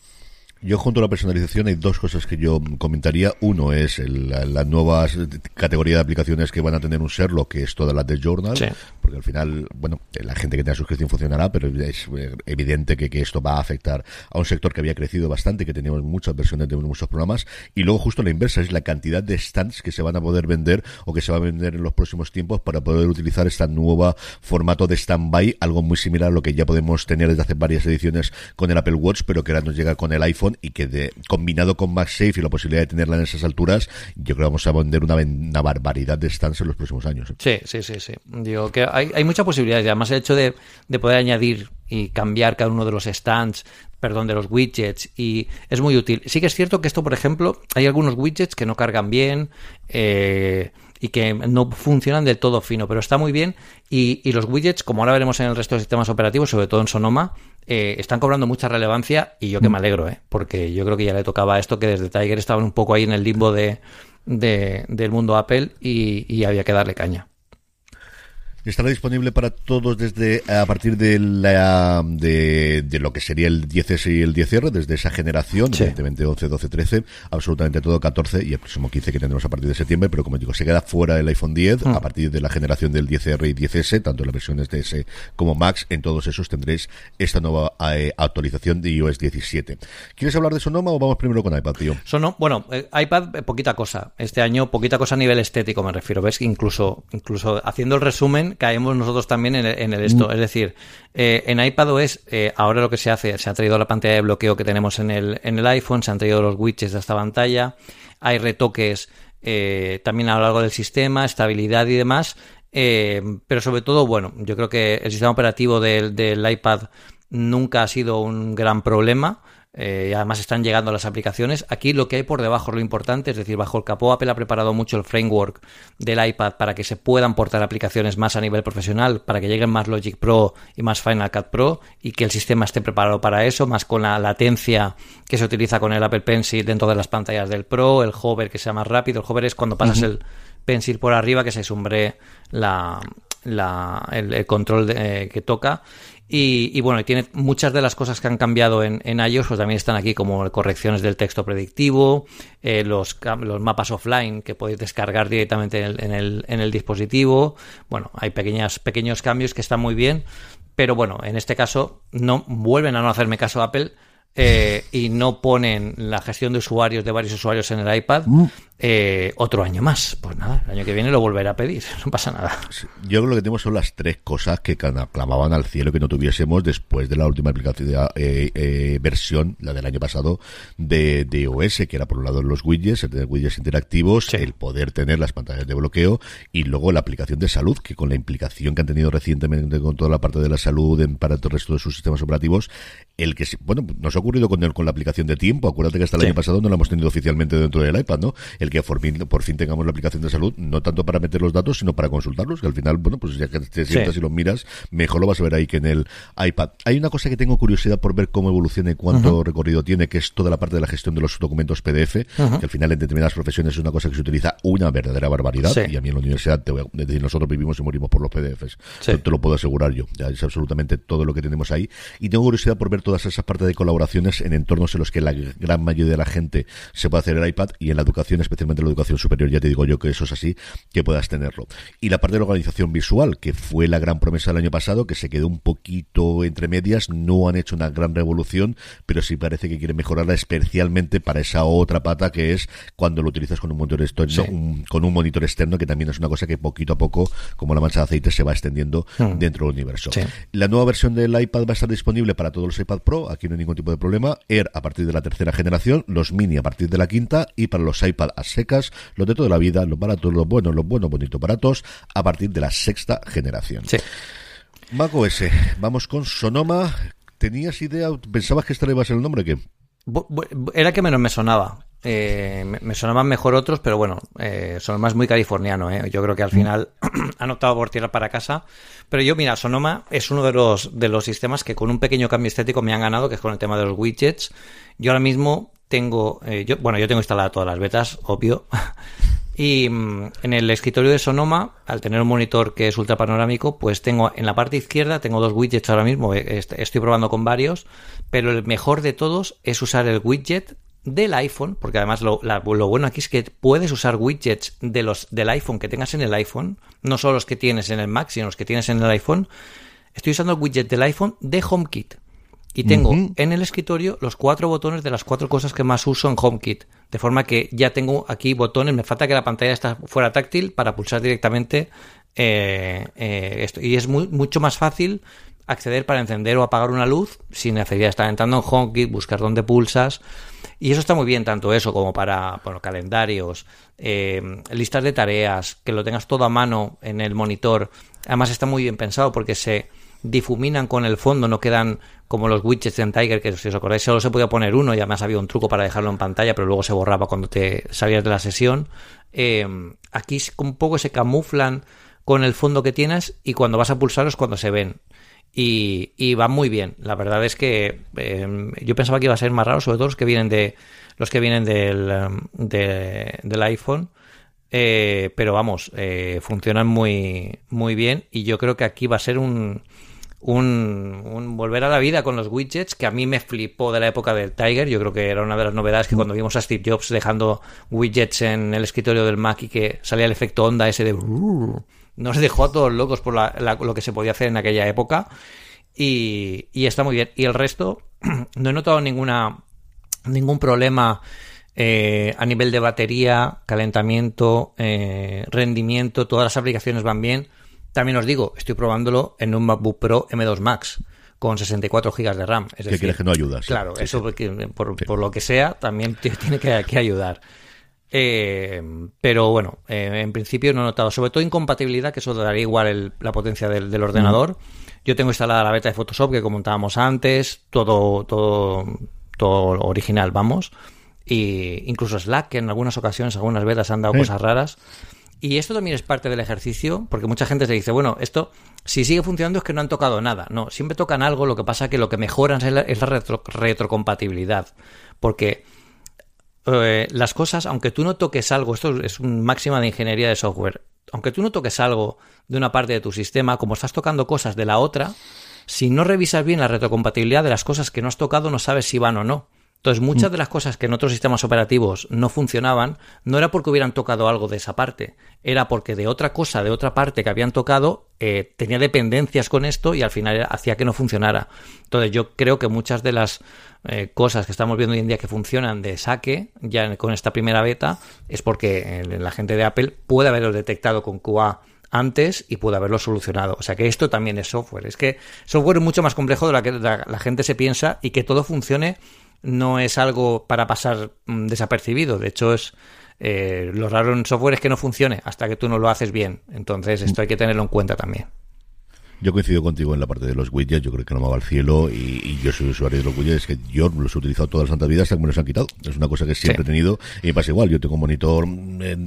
Yo junto a la personalización hay dos cosas que yo comentaría. Uno es el, la, la, nueva categoría de aplicaciones que van a tener un Sherlock, que es toda la de Journal, sí. porque al final, bueno, la gente que tenga suscripción funcionará, pero es evidente que, que, esto va a afectar a un sector que había crecido bastante, que teníamos muchas versiones de muchos programas, y luego justo la inversa es la cantidad de stands que se van a poder vender o que se va a vender en los próximos tiempos para poder utilizar esta nueva formato de standby, algo muy similar a lo que ya podemos tener desde hace varias ediciones con el Apple Watch, pero que ahora nos llega con el iPhone y que de, combinado con MagSafe y la posibilidad de tenerla en esas alturas, yo creo que vamos a vender una, barbaridad de stands en los próximos años. Sí, sí, sí, sí. Digo que hay, hay muchas posibilidades. Además, el hecho de, de, poder añadir y cambiar cada uno de los stands, perdón, de los widgets, y es muy útil. Sí que es cierto que esto, por ejemplo, hay algunos widgets que no cargan bien. Eh, y que no funcionan del todo fino, pero está muy bien. Y, y, los widgets, como ahora veremos en el resto de sistemas operativos, sobre todo en Sonoma, eh, están cobrando mucha relevancia y yo que me alegro, ¿eh? porque yo creo que ya le tocaba esto que desde Tiger estaban un poco ahí en el limbo de, de del mundo Apple y, y había que darle caña. Estará disponible para todos desde a partir de la de, de lo que sería el 10S y el 10R, desde esa generación, sí. evidentemente 11, 12, 13, absolutamente todo 14 y el próximo 15 que tendremos a partir de septiembre, pero como digo, se queda fuera el iPhone 10 mm. a partir de la generación del 10R y 10S, tanto en las versiones de S como Max, en todos esos tendréis esta nueva eh, actualización de iOS 17. ¿Quieres hablar de Sonoma o vamos primero con iPad, tío? Sono, bueno, eh, iPad, eh, poquita cosa. Este año, poquita cosa a nivel estético me refiero. Ves que incluso, incluso haciendo el resumen caemos nosotros también en el, esto. Mm. Es decir, eh, en iPadOS eh, ahora lo que se hace, se ha traído la pantalla de bloqueo que tenemos en el, en el iPhone, se han traído los widgets de esta pantalla, hay retoques eh, también a lo largo del sistema, estabilidad y demás. pero sobre todo, bueno, yo creo que el sistema operativo del, del iPad nunca ha sido un gran problema. Eh, y además están llegando las aplicaciones. Aquí lo que hay por debajo es lo importante, es decir, bajo el capó Apple ha preparado mucho el framework del iPad para que se puedan portar aplicaciones más a nivel profesional, para que lleguen más Logic Pro y más Final Cut Pro y que el sistema esté preparado para eso, más con la latencia que se utiliza con el Apple Pencil dentro de las pantallas del Pro, el hover que sea más rápido, el hover es cuando pasas el pencil por arriba que se sumbre la, el, control eh, que toca y, bueno, tiene muchas de las cosas que han cambiado en, en iOS, pues también están aquí, como correcciones del texto predictivo, eh, los, los mapas offline que podéis descargar directamente en el, en el, dispositivo. Bueno, hay pequeñas, pequeños cambios que están muy bien, pero bueno, en este caso no vuelven a no hacerme caso Apple eh, y no ponen la gestión de usuarios, de varios usuarios en el iPad, mm. Eh, otro año más. Pues nada, el año que viene lo volveré a pedir, no pasa nada. Yo creo que lo que tenemos son las tres cosas que clamaban al cielo que no tuviésemos después de la última aplicación, eh, versión, la del año pasado, de, de OS, que era por un lado los widgets, el tener widgets interactivos, el poder tener las pantallas de bloqueo y luego la aplicación de salud, que con la implicación que han tenido recientemente con toda la parte de la salud en, para todo el resto de sus sistemas operativos, el que, bueno, nos ocurrido con, el, con la aplicación de tiempo. Acuérdate que hasta el año pasado no la hemos tenido oficialmente dentro del iPad, ¿no? El que por fin, por fin tengamos la aplicación de salud, no tanto para meter los datos, sino para consultarlos, que al final, bueno, pues ya que te sientas y los miras, mejor lo vas a ver ahí que en el iPad. Hay una cosa que tengo curiosidad por ver cómo evoluciona y cuánto recorrido tiene, que es toda la parte de la gestión de los documentos PDF, que al final en determinadas profesiones es una cosa que se utiliza una verdadera barbaridad, y a mí en la universidad, te voy a decir, nosotros vivimos y morimos por los PDFs. Te lo puedo asegurar yo. Ya es absolutamente todo lo que tenemos ahí. Y tengo curiosidad por ver todas esas partes de colaboraciones en entornos en los que la gran mayoría de la gente se puede hacer el iPad y en la educación, especialmente en la educación superior, ya te digo yo que eso es así, que puedas tenerlo. Y la parte de la organización visual, que fue la gran promesa del año pasado, que se quedó un poquito entre medias, no han hecho una gran revolución, pero sí parece que quieren mejorarla especialmente para esa otra pata que es cuando lo utilizas con un monitor externo, con un monitor externo, que también es una cosa que poquito a poco, como la mancha de aceite, se va extendiendo hmm. dentro del universo. La nueva versión del iPad va a estar disponible para todos los iPad Pro, aquí no hay ningún tipo de problema. Air a partir de la tercera generación, los Mini a partir de la quinta y para los iPad a secas, los de toda la vida, los baratos, los buenos, los buenos, bonitos, baratos, a partir de la sexta generación. Sí. Mac OS, vamos con Sonoma. ¿Tenías idea? ¿Pensabas que este iba a ser el nombre? que Era que menos me sonaba. Eh, me, sonaban mejor otros, pero bueno, eh, Sonoma es muy californiano. ¿eh? Yo creo que al mm. final han optado por tierra para casa. Pero yo, mira, Sonoma es uno de los, de los sistemas que con un pequeño cambio estético me han ganado, que es con el tema de los widgets. Yo ahora mismo tengo, eh, yo, bueno, yo tengo instaladas todas las betas, obvio. Y mm, en el escritorio de Sonoma, al tener un monitor que es ultra panorámico, pues tengo en la parte izquierda, tengo dos widgets ahora mismo, estoy probando con varios, pero el mejor de todos es usar el widget del iPhone, porque además lo, lo, bueno aquí es que puedes usar widgets de los, del iPhone que tengas en el iPhone, no solo los que tienes en el Mac, sino los que tienes en el iPhone. Estoy usando el widget del iPhone de HomeKit. Y tengo en el escritorio los cuatro botones de las cuatro cosas que más uso en HomeKit. De forma que ya tengo aquí botones, me falta que la pantalla esté fuera táctil para pulsar directamente eh, eh, esto. Y es mucho más fácil acceder para encender o apagar una luz sin necesidad de estar entrando en HomeKit, buscar dónde pulsas. Y eso está muy bien, tanto eso como para bueno, calendarios, eh, listas de tareas, que lo tengas todo a mano en el monitor. Además está muy bien pensado porque se difuminan con el fondo, no quedan como los widgets en Tiger, que si os acordáis solo se podía poner uno y además había un truco para dejarlo en pantalla, pero luego se borraba cuando te salías de la sesión. Eh, aquí un poco se camuflan con el fondo que tienes y cuando vas a pulsarlos cuando se ven. Y, y va muy bien. La verdad es que eh, yo pensaba que iba a ser más raro, sobre todo los que vienen de los que vienen del, del iPhone. Eh, pero vamos, funcionan muy, muy bien y yo creo que aquí va a ser un, un, volver a la vida con los widgets que a mí me flipó de la época del Tiger. Yo creo que era una de las novedades que cuando vimos a Steve Jobs dejando widgets en el escritorio del Mac y que salía el efecto onda ese de... Nos dejó a todos locos por lo que se podía hacer en aquella época. Y, está muy bien. Y el resto, no he notado ninguna ningún problema eh, a nivel de batería, calentamiento, eh, rendimiento. Todas las aplicaciones van bien También os digo, estoy probándolo en un MacBook Pro M2 Max con 64 GB de RAM. Es ¿Qué decir, quieres que no ayudas? Claro, Sí, eso sí. porque, por, por lo que sea también tiene que, que ayudar. Eh, pero bueno, eh, en principio no he notado, sobre todo incompatibilidad, que eso daría igual el- la potencia del, del ordenador. Yo tengo instalada la beta de Photoshop que comentábamos antes, todo, todo, todo original, vamos. Y incluso Slack, que en algunas ocasiones, algunas betas han dado Sí. cosas raras. Y esto también es parte del ejercicio, porque mucha gente se dice, bueno, esto si sigue funcionando es que no han tocado nada. No, siempre tocan algo, lo que pasa que lo que mejoran es la, es la retro- retrocompatibilidad. Porque eh, las cosas, aunque tú no toques algo, esto es un máxima de ingeniería de software, aunque tú no toques algo de una parte de tu sistema, como estás tocando cosas de la otra, si no revisas bien la retrocompatibilidad de las cosas que no has tocado, no sabes si van o no. Entonces, muchas de las cosas que en otros sistemas operativos no funcionaban, no era porque hubieran tocado algo de esa parte, era porque de otra cosa, de otra parte que habían tocado, eh, tenía dependencias con esto y al final hacía que no funcionara. Entonces, yo creo que muchas de las eh, cosas que estamos viendo hoy en día que funcionan de saque, ya con esta primera beta, es porque la gente de Apple puede haberlo detectado con QA antes y puede haberlo solucionado. O sea que esto también es software. Es que software es mucho más complejo de lo que la, la gente se piensa y que todo funcione no es algo para pasar mm, desapercibido. De hecho, es eh, lo raro en software es que no funcione hasta que tú no lo haces bien. Entonces, esto hay que tenerlo en cuenta también. Yo coincido contigo en la parte de los widgets, yo creo que no me va al cielo y, y yo soy usuario de los widgets, que yo los he utilizado todas las santas vidas hasta que me los han quitado. Es una cosa que siempre Sí. he tenido y me pasa igual, yo tengo un monitor,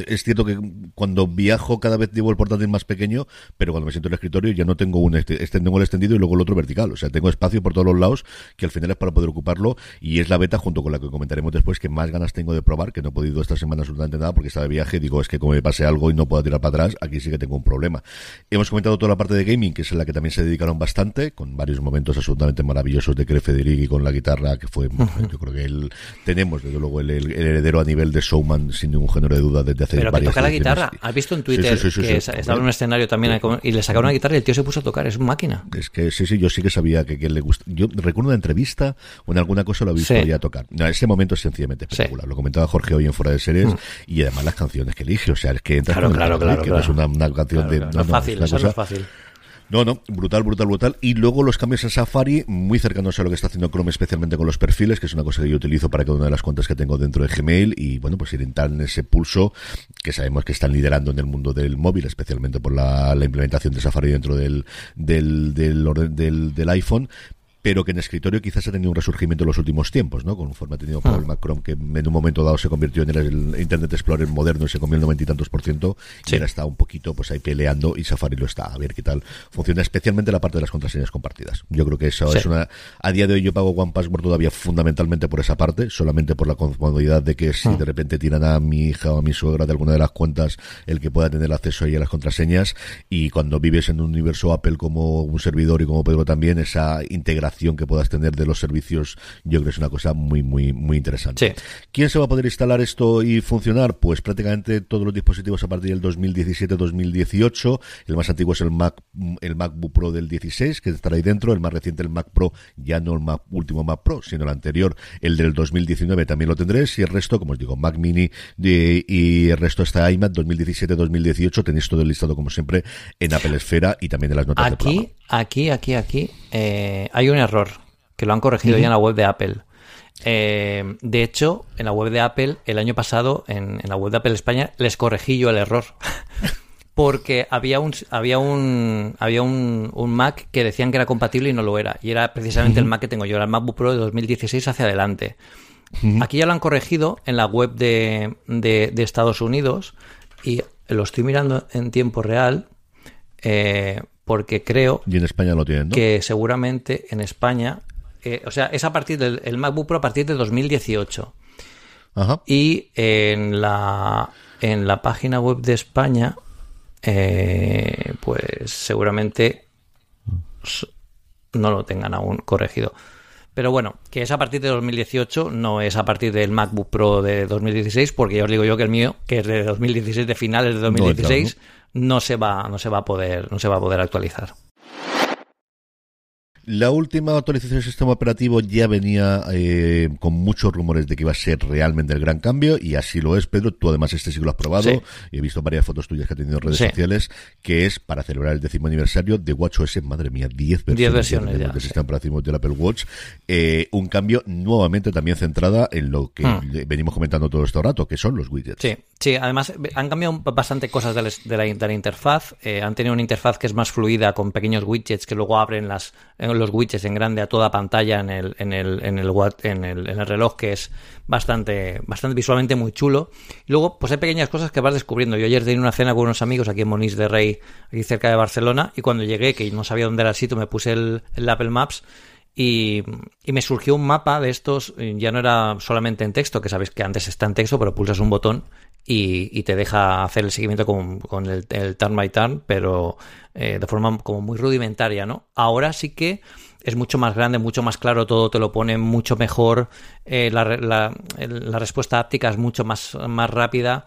es cierto que cuando viajo cada vez llevo el portátil más pequeño, pero cuando me siento en el escritorio ya no tengo un este, este tengo el extendido y luego el otro vertical, o sea, tengo espacio por todos los lados que al final es para poder ocuparlo y es la beta junto con la que comentaremos después que más ganas tengo de probar, que no he podido esta semana absolutamente nada porque estaba de viaje, digo, es que como me pase algo y no puedo tirar para atrás, aquí sí que tengo un problema. Hemos comentado toda la parte de gaming, que es en la que también se dedicaron bastante, con varios momentos absolutamente maravillosos de Craig Federighi con la guitarra, que fue, yo creo que él, tenemos desde luego el, el- el heredero a nivel de showman, sin ningún género de duda, desde hace Pero que varias toca la guitarra. ¿Has visto en Twitter sí, sí, sí, que es- estaba en un escenario también y le sacaron una guitarra y el tío se puso a tocar? Es una máquina. Es que sí, sí, yo sí que sabía que, que le gusta. Yo recuerdo una entrevista o en alguna cosa lo he visto ya tocar. No, ese momento es sencillamente Sí. espectacular. Lo comentaba Jorge hoy en Fuera de Series y además las canciones que elige. O sea, es que entra Claro, claro, claro, que no es claro. una, una canción Claro, de. claro. No es fácil, una eso no cosa- es fácil. No, no, brutal, brutal, brutal. Y luego los cambios en Safari, muy cercanos a lo que está haciendo Chrome, especialmente con los perfiles, que es una cosa que yo utilizo para cada una de las cuentas que tengo dentro de Gmail. Y bueno, pues ir en ese pulso que sabemos que están liderando en el mundo del móvil, especialmente por la, implementación de Safari dentro del, del, del, del, del iPhone pero que en escritorio quizás ha tenido un resurgimiento en los últimos tiempos, ¿no? Conforme ha tenido por el Mac Chrome, que en un momento dado se convirtió en el Internet Explorer moderno y se comió el noventa y tantos por ciento, y ahora está un poquito pues ahí peleando y Safari lo está. A ver qué tal funciona, especialmente la parte de las contraseñas compartidas. Yo creo que eso Sí. es una... A día de hoy yo pago One Password todavía fundamentalmente por esa parte, solamente por la comodidad de que si de repente tiran a mi hija o a mi suegra de alguna de las cuentas, el que pueda tener acceso ahí a las contraseñas, y cuando vives en un universo Apple como un servidor y como Pedro también, esa integración que puedas tener de los servicios, yo creo que es una cosa muy, muy, muy interesante. Sí. ¿Quién se va a poder instalar esto y funcionar? Pues prácticamente todos los dispositivos a partir del 2017-2018. El más antiguo es el Mac, el MacBook Pro del 16, que estará ahí dentro. El más reciente, el Mac Pro, ya no el Mac- último Mac Pro, sino el anterior, el del 2019 también lo tendréis. Y el resto, como os digo, Mac Mini de- y el resto está iMac 2017-2018. Tenéis todo el listado, como siempre, en Apple Esfera y también en las notas del programa. Aquí, aquí, aquí, aquí eh, hay un error que lo han corregido ya en la web de Apple. Eh, de hecho, en la web de Apple, el año pasado, en, en la web de Apple España, les corregí yo el error. Porque había un había un había un, un Mac que decían que era compatible y no lo era. Y era precisamente el Mac que tengo yo, era el MacBook Pro de 2016 hacia adelante. Aquí ya lo han corregido en la web de, de- de Estados Unidos y lo estoy mirando en tiempo real eh, porque creo Y en España lo tienen, ¿no? que seguramente en España, eh, o sea, es a partir del el MacBook Pro a partir de 2018 Ajá. y en la en la página web de España, eh, pues seguramente no lo tengan aún corregido. Pero bueno, que es a partir de 2018, no es a partir del MacBook Pro de 2016, porque ya os digo yo que el mío, que es de 2016, de finales de 2016, no se va, no se va a poder, no se va a poder actualizar. La última actualización del sistema operativo ya venía eh, con muchos rumores de que iba a ser realmente el gran cambio y así lo es, Pedro. Tú además este sí lo has probado y he visto varias fotos tuyas que has tenido en redes sociales que es para celebrar el décimo aniversario de WatchOS, madre mía, 10 versiones, versiones del sistema operativo del Apple Watch. Eh, un cambio nuevamente también centrada en lo que hmm. venimos comentando todo este rato, que son los widgets. Sí, sí además han cambiado bastante cosas de la, de la, interfaz. Eh, han tenido una interfaz que es más fluida con pequeños widgets que luego abren las los widgets en grande a toda pantalla en el, en el, en el, en el, en el reloj, que es bastante, bastante visualmente muy chulo. Y luego, pues hay pequeñas cosas que vas descubriendo. Yo ayer tenía una cena con unos amigos aquí en Monís de Rey, aquí cerca de Barcelona, y cuando llegué, que no sabía dónde era el sitio, me puse el, el Apple Maps y, me surgió un mapa de estos, ya no era solamente en texto, que sabéis que antes está en texto, pero pulsas un botón y, te deja hacer el seguimiento con, el, turn by turn, pero eh, de forma como muy rudimentaria, ¿no? Ahora sí que es mucho más grande, mucho más claro todo, te lo pone mucho mejor, eh, la, la, la, respuesta áptica es mucho más, más rápida.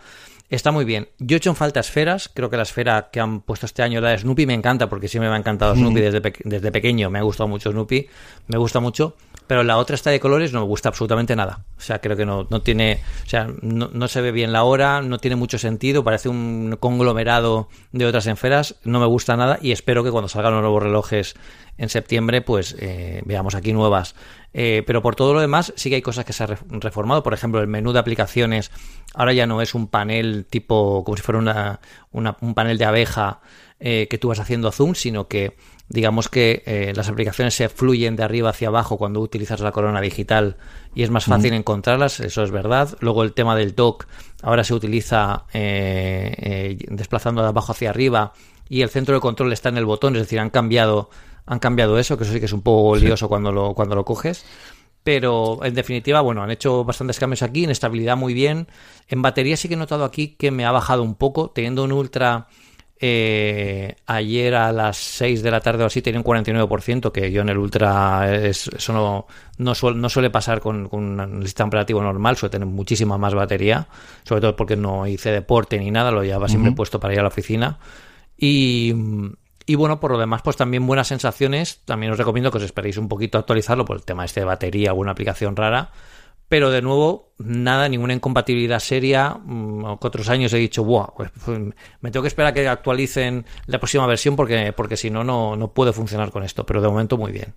Está muy bien. Yo he hecho en falta esferas. Creo que la esfera que han puesto este año, la de Snoopy, me encanta porque siempre me ha encantado Snoopy desde, desde pequeño. Me ha gustado mucho Snoopy. Me gusta mucho. Pero la otra está de colores, no me gusta absolutamente nada. O sea, creo que no, no tiene. O sea, no, no se ve bien la hora, no tiene mucho sentido. Parece un conglomerado de otras esferas. No me gusta nada y espero que cuando salgan los nuevos relojes en septiembre, pues eh, veamos aquí nuevas. Eh, pero por todo lo demás, sí que hay cosas que se han reformado. Por ejemplo, el menú de aplicaciones ahora ya no es un panel tipo, como si fuera una, un panel de abeja eh, que tú vas haciendo zoom, sino que digamos que eh, las aplicaciones se fluyen de arriba hacia abajo cuando utilizas la corona digital y es más fácil encontrarlas, eso es verdad. Luego el tema del dock ahora se utiliza desplazando de abajo hacia arriba y el centro de control está en el botón, es decir, han cambiado han cambiado eso, que eso sí que es un poco lioso cuando, lo, cuando lo coges. Pero en definitiva, bueno, han hecho bastantes cambios aquí, en estabilidad muy bien. En batería sí que he notado aquí que me ha bajado un poco, teniendo un ultra eh, ayer a las 6 de la tarde o así tenía un 49%, que yo en el Ultra es, eso no, no, no, suele pasar con, un sistema operativo normal, suele tener muchísima más batería, sobre todo porque no hice deporte ni nada, lo llevaba siempre puesto para ir a la oficina. Y, y bueno, por lo demás, pues también buenas sensaciones. También os recomiendo que os esperéis un poquito a actualizarlo por el tema este de batería, alguna aplicación rara. Pero de nuevo, nada, ninguna incompatibilidad seria. Mm, otros años he dicho, Buah, pues, pues, me tengo que esperar a que actualicen la próxima versión porque, porque si no, no puede funcionar con esto. Pero de momento muy bien.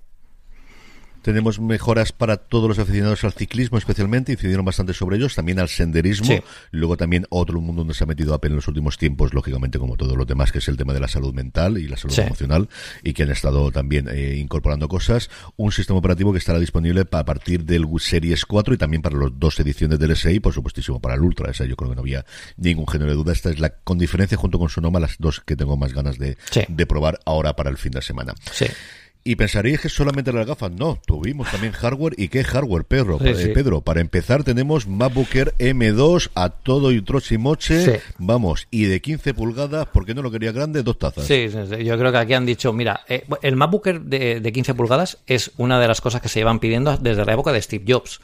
Tenemos mejoras para todos los aficionados al ciclismo, especialmente, incidieron bastante sobre ellos, también al senderismo. Luego también otro mundo donde se ha metido Apple en los últimos tiempos, lógicamente, como todos los demás, que es el tema de la salud mental y la salud emocional, y que han estado también eh, incorporando cosas. Un sistema operativo que estará disponible a partir del Series 4 y también para las dos ediciones del SI, por supuestísimo para el Ultra. Esa yo creo que no había ningún género de duda. Esta es la, con diferencia junto con Sonoma, las dos que tengo más ganas de, de probar ahora para el fin de semana. Sí. Y pensaríais que solamente las gafas. No, tuvimos también hardware. ¿Y qué hardware, Pedro? Eh, Pedro, para empezar tenemos MacBook Air M2 a todo y trochimoche. Vamos, y de 15 pulgadas, porque no lo quería grande? Dos tazas. Sí, yo creo que aquí han dicho, mira, eh, el MacBook Air de, de 15 pulgadas es una de las cosas que se llevan pidiendo desde la época de Steve Jobs.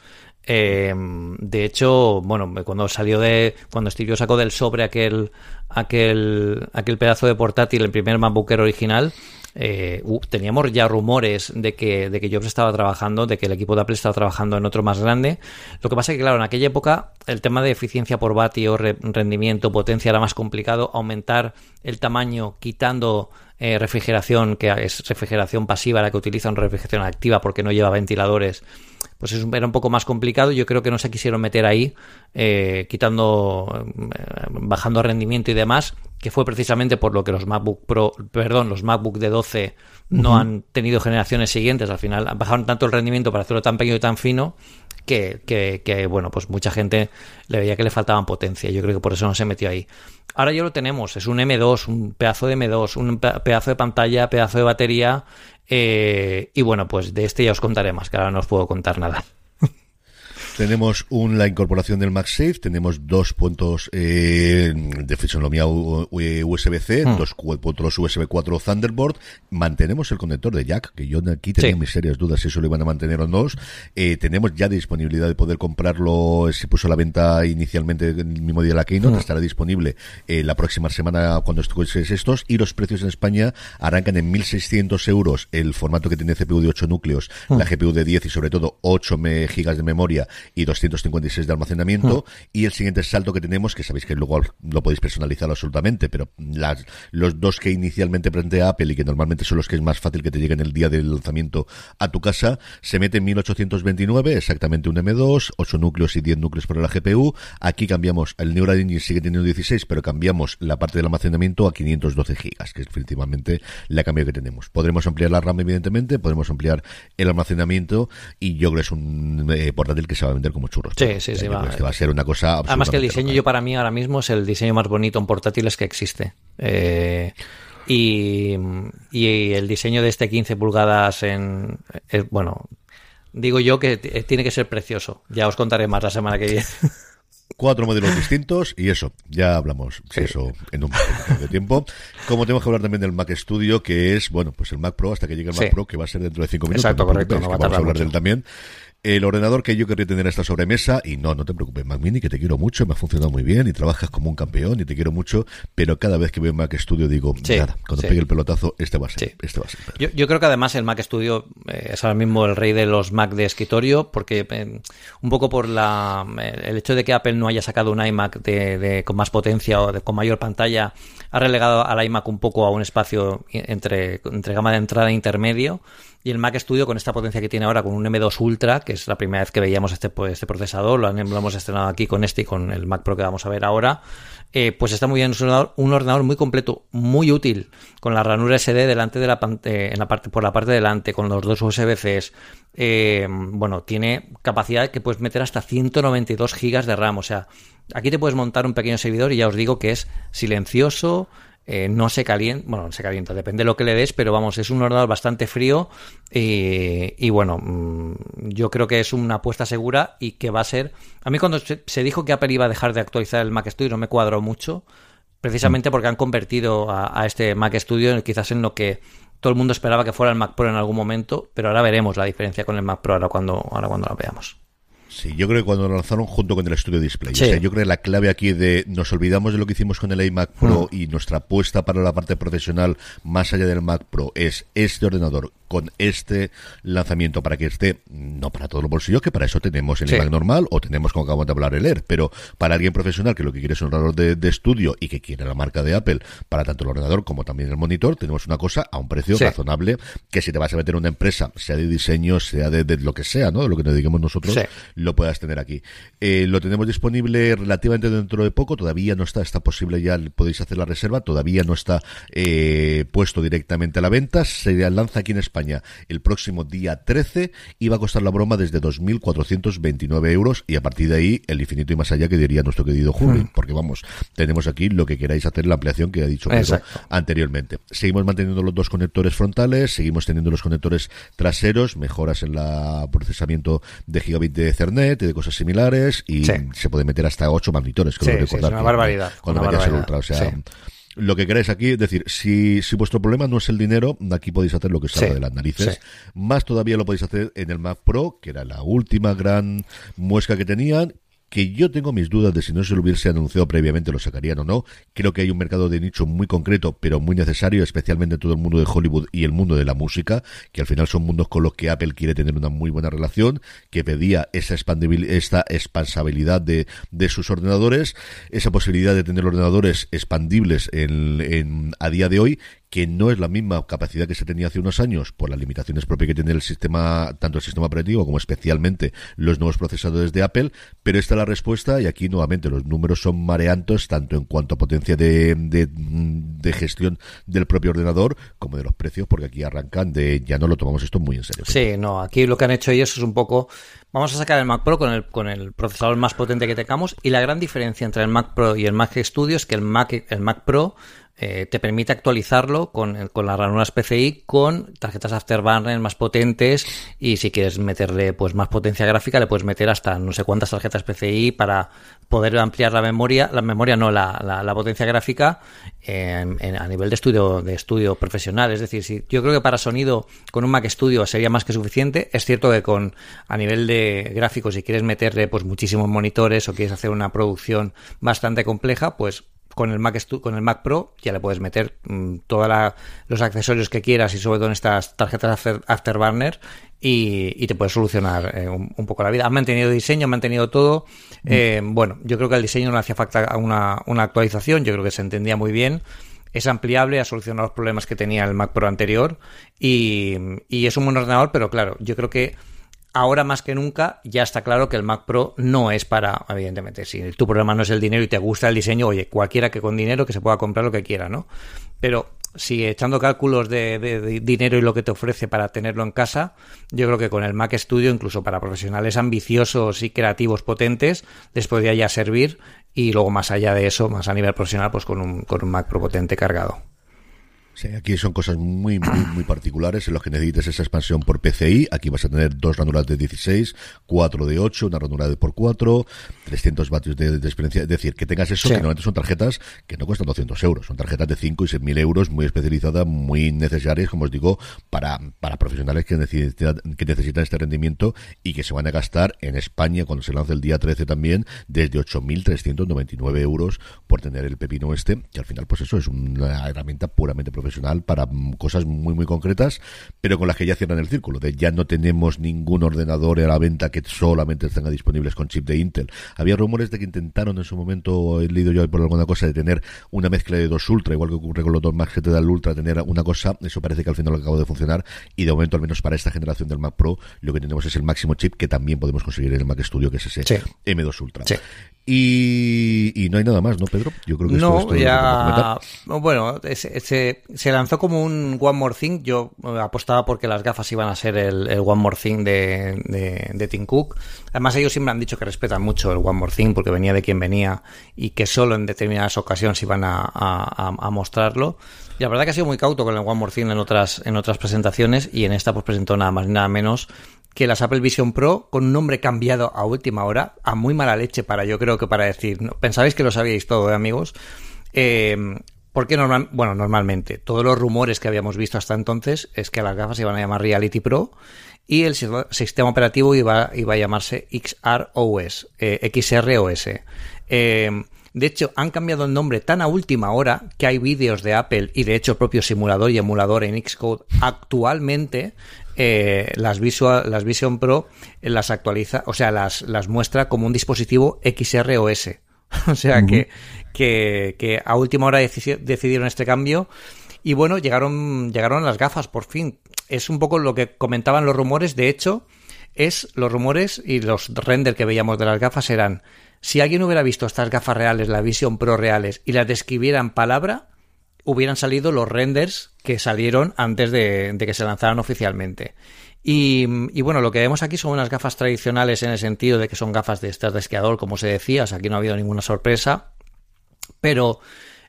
Eh, de hecho, bueno, cuando salió de. Cuando Steve Jobs sacó del sobre aquel, aquel, aquel pedazo de portátil, el primer MacBook Air original, eh, teníamos ya rumores de que, de que Jobs estaba trabajando, de que el equipo de Apple estaba trabajando en otro más grande. Lo que pasa es que, claro, en aquella época el tema de eficiencia por vatio, rendimiento, potencia era más complicado. Aumentar el tamaño quitando eh, refrigeración, que es refrigeración pasiva, la que utiliza una refrigeración activa porque no lleva ventiladores, pues era un poco más complicado. Yo creo que no se quisieron meter ahí, eh, quitando, bajando rendimiento y demás que fue precisamente por lo que los MacBook Pro, perdón, los MacBook de 12 no han tenido generaciones siguientes. Al final bajaron tanto el rendimiento para hacerlo tan pequeño y tan fino que, que, bueno, pues mucha gente le veía que le faltaban potencia. Yo creo que por eso no se metió ahí. Ahora ya lo tenemos, es un M2, un pedazo de M2, un pedazo de pantalla, pedazo de batería. Eh, y bueno, pues de este ya os contaré más, que ahora no os puedo contar nada. Tenemos un, la incorporación del MagSafe, tenemos dos puntos eh, de fisonomía USB-C, hmm. dos puntos USB 4 Thunderbolt. Mantenemos el conector de jack, que yo aquí tenía mis serias dudas si eso lo iban a mantener o no. Eh, tenemos ya disponibilidad de poder comprarlo, se puso a la venta inicialmente el mismo día de la Keynote, hmm. estará disponible eh, la próxima semana cuando escuches estos, y los precios en España arrancan en 1.600 euros el formato que tiene CPU de 8 núcleos, la hmm. GPU de 10 y sobre todo 8 gigas de memoria y 256 de almacenamiento. Hmm. Y el siguiente salto que tenemos, que sabéis que luego lo podéis personalizar absolutamente, pero las, los dos que inicialmente plantea Apple y que normalmente son los que es más fácil que te lleguen el día del lanzamiento a tu casa, se mete en 1829, exactamente un M2, 8 núcleos y 10 núcleos para la GPU. Aquí cambiamos, el Neural Engine sigue teniendo 16, pero cambiamos la parte del almacenamiento a 512 gigas, que es definitivamente la cambio que tenemos. Podremos ampliar la RAM, evidentemente, podremos ampliar el almacenamiento y yo creo que es un eh, portátil que se va a vender como churros. Sí, sí, sí. Va, va a ser una cosa Además que el diseño yo para mí ahora mismo es el diseño más bonito en portátiles que existe. Eh, y, el diseño de este 15 pulgadas en... Bueno, digo yo que tiene que ser precioso. Ya os contaré más la semana que viene. cuatro modelos distintos y eso, ya hablamos de eso en un poco de tiempo. Como tenemos que hablar también del Mac Studio, que es, bueno, pues el Mac Pro hasta que llegue el Mac Pro, que va a ser dentro de cinco minutos. Exacto, correcto. No vamos a hablar de él también el ordenador que yo quería tener en esta sobremesa, y no, no te preocupes, Mac Mini, que te quiero mucho, me ha funcionado muy bien y trabajas como un campeón y te quiero mucho, pero cada vez que veo Mac Studio digo, nada, cuando pegue el pelotazo, este va a ser. Este va a ser yo, creo que además el Mac Studio eh, es ahora mismo el rey de los Mac de escritorio, porque eh, un poco por la eh, el hecho de que Apple no haya sacado un iMac de, con más potencia o con mayor pantalla, ha relegado al iMac un poco a un espacio entre, entre gama de entrada e intermedio y el Mac Studio con esta potencia que tiene ahora con un M2 Ultra, que es la primera vez que veíamos este, pues, este procesador, lo, hemos estrenado aquí con este y con el Mac Pro que vamos a ver ahora, eh, pues está muy bien, es un ordenador, muy completo, muy útil, con la ranura SD delante de la eh, en la parte, por la parte de delante, con los dos USB-C. Eh, bueno, tiene capacidad que puedes meter hasta 192 GB de RAM, o sea, aquí te puedes montar un pequeño servidor y ya os digo que es silencioso, eh, no se calienta, bueno, se calienta, depende de lo que le des, pero vamos, es un ordenador bastante frío y, bueno, mm, yo creo que es una apuesta segura y que va a ser... A mí cuando se, dijo que Apple iba a dejar de actualizar el Mac Studio no me cuadró mucho, precisamente porque han convertido a, este Mac Studio quizás en lo que todo el mundo esperaba que fuera el Mac Pro en algún momento, pero ahora veremos la diferencia con el Mac Pro ahora cuando, ahora cuando lo veamos. Sí, yo creo que cuando lo lanzaron junto con el Studio Display. O sea, yo creo que la clave aquí de nos olvidamos de lo que hicimos con el iMac Pro mm. y nuestra apuesta para la parte profesional más allá del Mac Pro es este ordenador con este lanzamiento para que esté, no para todos los bolsillos, que para eso tenemos el iMac normal o tenemos, como acabamos de hablar, el Air, pero para alguien profesional que lo que quiere es un ordenador de, estudio y que quiere la marca de Apple para tanto el ordenador como también el monitor, tenemos una cosa a un precio razonable que si te vas a meter en una empresa, sea de diseño, sea de, lo que sea, ¿no? De lo que nos digamos nosotros, lo puedas tener aquí. Eh, lo tenemos disponible relativamente dentro de poco, todavía no está, está posible ya, podéis hacer la reserva, todavía no está eh, puesto directamente a la venta, se lanza aquí en España el próximo día 13 y va a costar la broma desde 2.429 euros y a partir de ahí el infinito y más allá que diría nuestro querido Julio, hmm. porque vamos, tenemos aquí lo que queráis hacer, la ampliación que ha dicho Pedro anteriormente. Seguimos manteniendo los dos conectores frontales, seguimos teniendo los conectores traseros, mejoras en el procesamiento de gigabit de Ethernet y de cosas similares y se puede meter hasta 8 monitores, creo que recordar. es una barbaridad. Cuando vayas el ultra, o sea lo que queráis aquí, es decir, si, si vuestro problema no es el dinero, aquí podéis hacer lo que salga de las narices. Más todavía lo podéis hacer en el Mac Pro, que era la última gran muesca que tenían, que yo tengo mis dudas de si no se lo hubiese anunciado previamente lo sacarían o no. Creo que hay un mercado de nicho muy concreto, pero muy necesario, especialmente todo el mundo de Hollywood y el mundo de la música, que al final son mundos con los que Apple quiere tener una muy buena relación, que pedía esa esta expansibilidad de, de sus ordenadores, esa posibilidad de tener ordenadores expandibles en, en, a día de hoy, que no es la misma capacidad que se tenía hace unos años por las limitaciones propias que tiene el sistema, tanto el sistema operativo como especialmente los nuevos procesadores de Apple, pero esta es la respuesta y aquí nuevamente los números son mareantos tanto en cuanto a potencia de, de, gestión del propio ordenador como de los precios, porque aquí arrancan de ya no lo tomamos esto muy en serio. Sí, no, aquí lo que han hecho ellos es un poco Vamos a sacar el Mac Pro con el, con el procesador más potente que tengamos y la gran diferencia entre el Mac Pro y el Mac Studio es que el Mac, el Mac Pro eh, te permite actualizarlo con, con, las ranuras PCI con tarjetas Afterburner más potentes y si quieres meterle pues más potencia gráfica le puedes meter hasta no sé cuántas tarjetas PCI para poder ampliar la memoria, la memoria no, la, la, potencia gráfica a nivel de estudio de estudio profesional. Es decir, si yo creo que para sonido con un Mac Studio sería más que suficiente. Es cierto que con a nivel de gráficos si quieres meterle pues muchísimos monitores o quieres hacer una producción bastante compleja, pues con el Mac con el Mac Pro ya le puedes meter mm, todos los accesorios que quieras y sobre todo en estas tarjetas Afterburner y, y te puedes solucionar eh, un, poco la vida. Han mantenido diseño, han mantenido todo. Mm. Eh, bueno, yo creo que el diseño no hacía falta una, una actualización, yo creo que se entendía muy bien es ampliable, ha solucionado los problemas que tenía el Mac Pro anterior y, y, es un buen ordenador, pero claro, yo creo que ahora más que nunca ya está claro que el Mac Pro no es para, evidentemente, si tu problema no es el dinero y te gusta el diseño, oye, cualquiera que con dinero que se pueda comprar lo que quiera, ¿no? Pero si echando cálculos de, dinero y lo que te ofrece para tenerlo en casa, yo creo que con el Mac Studio, incluso para profesionales ambiciosos y creativos potentes, les podría ya servir y luego más allá de eso, más a nivel profesional, pues con un, con un Mac Pro potente cargado. Sí, aquí son cosas muy, muy, muy particulares en los que necesites esa expansión por PCI. Aquí vas a tener dos ranuras de 16, cuatro de 8, una ranura de por 4, 300 vatios de, experiencia. Es decir, que tengas eso, que normalmente son tarjetas que no cuestan 200 euros. Son tarjetas de 5 y 6 mil euros, muy especializadas, muy necesarias, como os digo, para, para profesionales que necesitan, que necesitan este rendimiento y que se van a gastar en España cuando se lance el día 13 también, desde 8.399 euros por tener el pepino este, que al final, pues eso es una herramienta puramente profesional para cosas muy muy concretas, pero con las que ya cierran el círculo, de ya no tenemos ningún ordenador a la venta que solamente tenga disponibles con chip de Intel. Había rumores de que intentaron en su momento, he leído yo por alguna cosa, de tener una mezcla de dos Ultra, igual que ocurre con los dos Mac GT del Ultra, tener una cosa, eso parece que al final acabó de funcionar y de momento, al menos para esta generación del Mac Pro, lo que tenemos es el máximo chip que también podemos conseguir en el Mac Studio, que es ese M2 Ultra. Y, no hay nada más, ¿no, Pedro? Yo creo que no, ya... Bueno, se, se, lanzó como un One More Thing. Yo apostaba porque las gafas iban a ser el, One More Thing de, de, Tim Cook. Además, ellos siempre han dicho que respetan mucho el One More Thing porque venía de quien venía y que solo en determinadas ocasiones iban a, a, mostrarlo. Y la verdad que ha sido muy cauto con el One More Thing en otras, en otras presentaciones y en esta pues presentó nada más nada menos que las Apple Vision Pro con un nombre cambiado a última hora, a muy mala leche para yo creo que para decir, ¿no? pensabais que lo sabíais todo, ¿eh, amigos. Eh, porque bueno, normalmente todos los rumores que habíamos visto hasta entonces es que las gafas iban a llamar Reality Pro y el sistema operativo iba, iba a llamarse XROS, eh, XROS. Eh, de hecho, han cambiado el nombre tan a última hora que hay vídeos de Apple y de hecho el propio simulador y emulador en Xcode actualmente eh, las, Visual, las Vision Pro las actualiza, o sea, las, las muestra como un dispositivo XROS. o sea que, que, a última hora decidieron este cambio. Y bueno, llegaron, llegaron las gafas, por fin. Es un poco lo que comentaban los rumores. De hecho, es los rumores y los render que veíamos de las gafas eran si alguien hubiera visto estas gafas reales, la Vision Pro reales, y las describiera en palabra, hubieran salido los renders que salieron antes de, que se lanzaran oficialmente. Y, bueno, lo que vemos aquí son unas gafas tradicionales en el sentido de que son gafas de estas de esquiador, como se decía, o sea, aquí no ha habido ninguna sorpresa, pero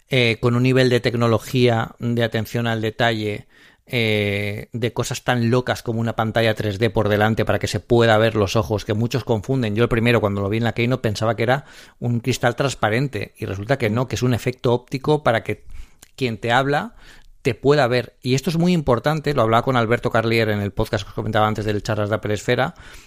eh, con un nivel de tecnología, de atención al detalle, eh, de cosas tan locas como una pantalla 3D por delante para que se pueda ver los ojos, que muchos confunden. Yo el primero, cuando lo vi en la Keynote, pensaba que era un cristal transparente y resulta que no, que es un efecto óptico para que quien te habla te pueda ver. Y esto es muy importante, lo hablaba con Alberto Carlier en el podcast que os comentaba antes del charlas de Apple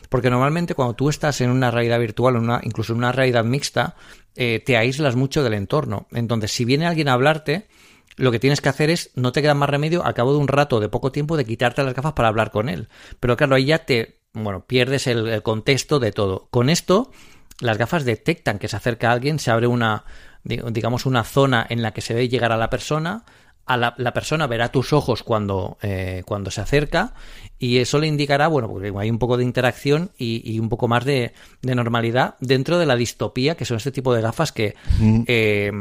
porque normalmente cuando tú estás en una realidad virtual, una, incluso en una realidad mixta, eh, te aíslas mucho del entorno. Entonces, si viene alguien a hablarte, lo que tienes que hacer es, no te queda más remedio, al cabo de un rato, de poco tiempo, de quitarte las gafas para hablar con él. Pero claro, ahí ya te, bueno, pierdes el, contexto de todo. Con esto, las gafas detectan que se acerca alguien, se abre una, digamos, una zona en la que se ve llegar a la persona, a la, persona verá tus ojos cuando, eh, cuando se acerca y eso le indicará, bueno, porque hay un poco de interacción y, un poco más de, normalidad dentro de la distopía, que son este tipo de gafas que mm. eh,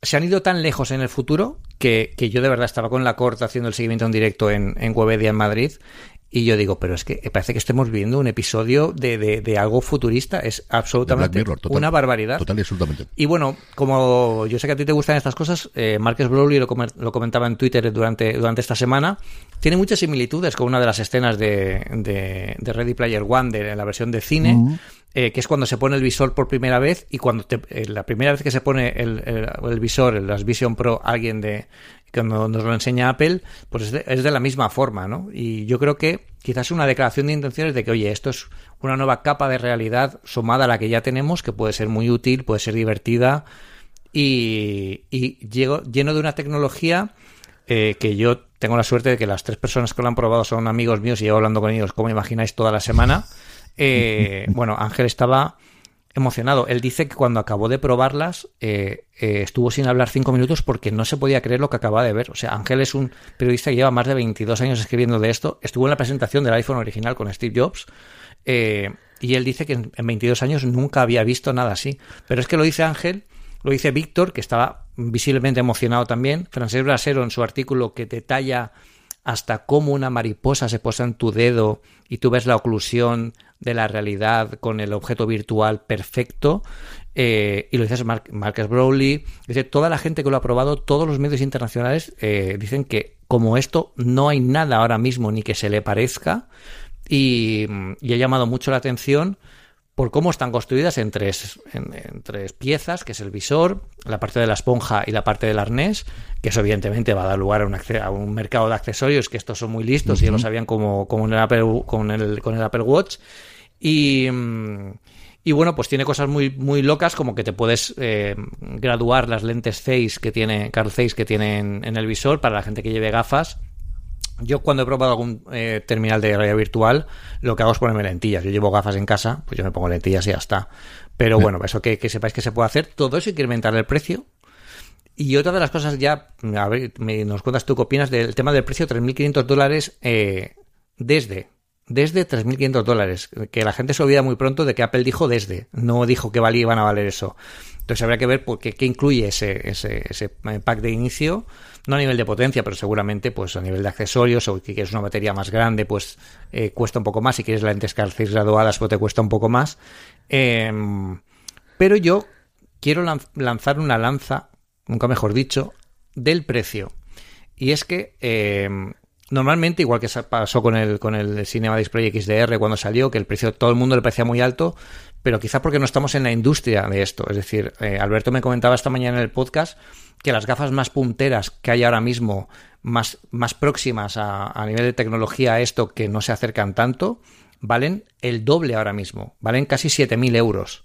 se han ido tan lejos en el futuro que, yo de verdad estaba con la corte haciendo el seguimiento en directo en, en Webedia en Madrid Y yo digo, pero es que parece que estemos viendo un episodio de, de, algo futurista. Es absolutamente una barbaridad. Total y absolutamente. Y bueno, como yo sé que a ti te gustan estas cosas, eh, Marcus Browley lo, lo, comentaba en Twitter durante, durante esta semana. Tiene muchas similitudes con una de las escenas de, de, Ready Player One, de la versión de cine. Eh, que es cuando se pone el visor por primera vez y cuando eh, la primera vez que se pone el, el, visor, el, las Vision Pro, alguien de cuando nos lo enseña Apple, pues es de, la misma forma, ¿no? Y yo creo que quizás una declaración de intenciones de que, oye, esto es una nueva capa de realidad sumada a la que ya tenemos, que puede ser muy útil, puede ser divertida y, y lleno de una tecnología eh, que yo tengo la suerte de que las tres personas que lo han probado son amigos míos y llevo hablando con ellos, como imagináis, toda la semana. Eh, bueno, Ángel estaba emocionado. Él dice que cuando acabó de probarlas eh, eh, estuvo sin hablar cinco minutos porque no se podía creer lo que acaba de ver. O sea, Ángel es un periodista que lleva más de 22 años escribiendo de esto. Estuvo en la presentación del iPhone original con Steve Jobs. Eh, y él dice que en, 22 años nunca había visto nada así. Pero es que lo dice Ángel, lo dice Víctor, que estaba visiblemente emocionado también. Francés Brasero en su artículo que detalla hasta cómo una mariposa se posa en tu dedo y tú ves la oclusión de la realidad con el objeto virtual perfecto. Eh, y lo dices Marcus Browley, dice toda la gente que lo ha probado, todos los medios internacionales eh, dicen que como esto no hay nada ahora mismo ni que se le parezca y, ha llamado mucho la atención por cómo están construidas en tres, en, tres piezas, que es el visor, la parte de la esponja y la parte del arnés, que eso evidentemente va a dar lugar a un, a un mercado de accesorios, que estos son muy listos y ya lo sabían como, como el Apple, con, el, con el Apple Watch. Y, y bueno, pues tiene cosas muy, muy locas como que te puedes eh, graduar las lentes Face que tiene, Carl Zeiss que tiene en, el visor para la gente que lleve gafas. Yo cuando he probado algún eh, terminal de realidad virtual, lo que hago es ponerme lentillas. Yo llevo gafas en casa, pues yo me pongo lentillas y ya está. Pero bueno, eso que, que sepáis que se puede hacer. Todo eso incrementar el precio. Y otra de las cosas ya, a ver, me, nos cuentas tú qué opinas del tema del precio, 3.500 dólares eh, desde desde 3.500 dólares. Que la gente se olvida muy pronto de que Apple dijo desde, no dijo que valía, iban a valer eso. Entonces habría que ver por qué, incluye ese, ese, ese, pack de inicio, no a nivel de potencia, pero seguramente pues a nivel de accesorios o que quieres una batería más grande, pues eh, cuesta un poco más. Si quieres lentes calcéis graduadas, pues te cuesta un poco más. Em, pero yo quiero lanzar una lanza, nunca mejor dicho, del precio. Y es que em, Normalmente, igual que pasó con el, con el Cinema Display XDR cuando salió, que el precio todo el mundo le parecía muy alto, pero quizá porque no estamos en la industria de esto. Es decir, eh, Alberto me comentaba esta mañana en el podcast que las gafas más punteras que hay ahora mismo, más, más próximas a, nivel de tecnología a esto, que no se acercan tanto, valen el doble ahora mismo, valen casi 7.000 euros.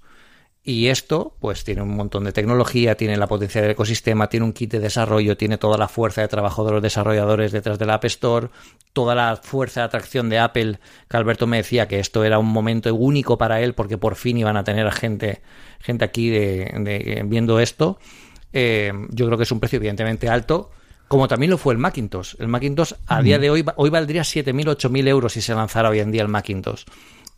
Y esto, pues tiene un montón de tecnología, tiene la potencia del ecosistema, tiene un kit de desarrollo, tiene toda la fuerza de trabajo de los desarrolladores detrás del App Store, toda la fuerza de atracción de Apple, que Alberto me decía que esto era un momento único para él porque por fin iban a tener gente, gente aquí de, viendo esto. Eh, yo creo que es un precio evidentemente alto, como también lo fue el Macintosh. El Macintosh a día de hoy, hoy valdría 7.000, 8.000 euros si se lanzara hoy en día el Macintosh.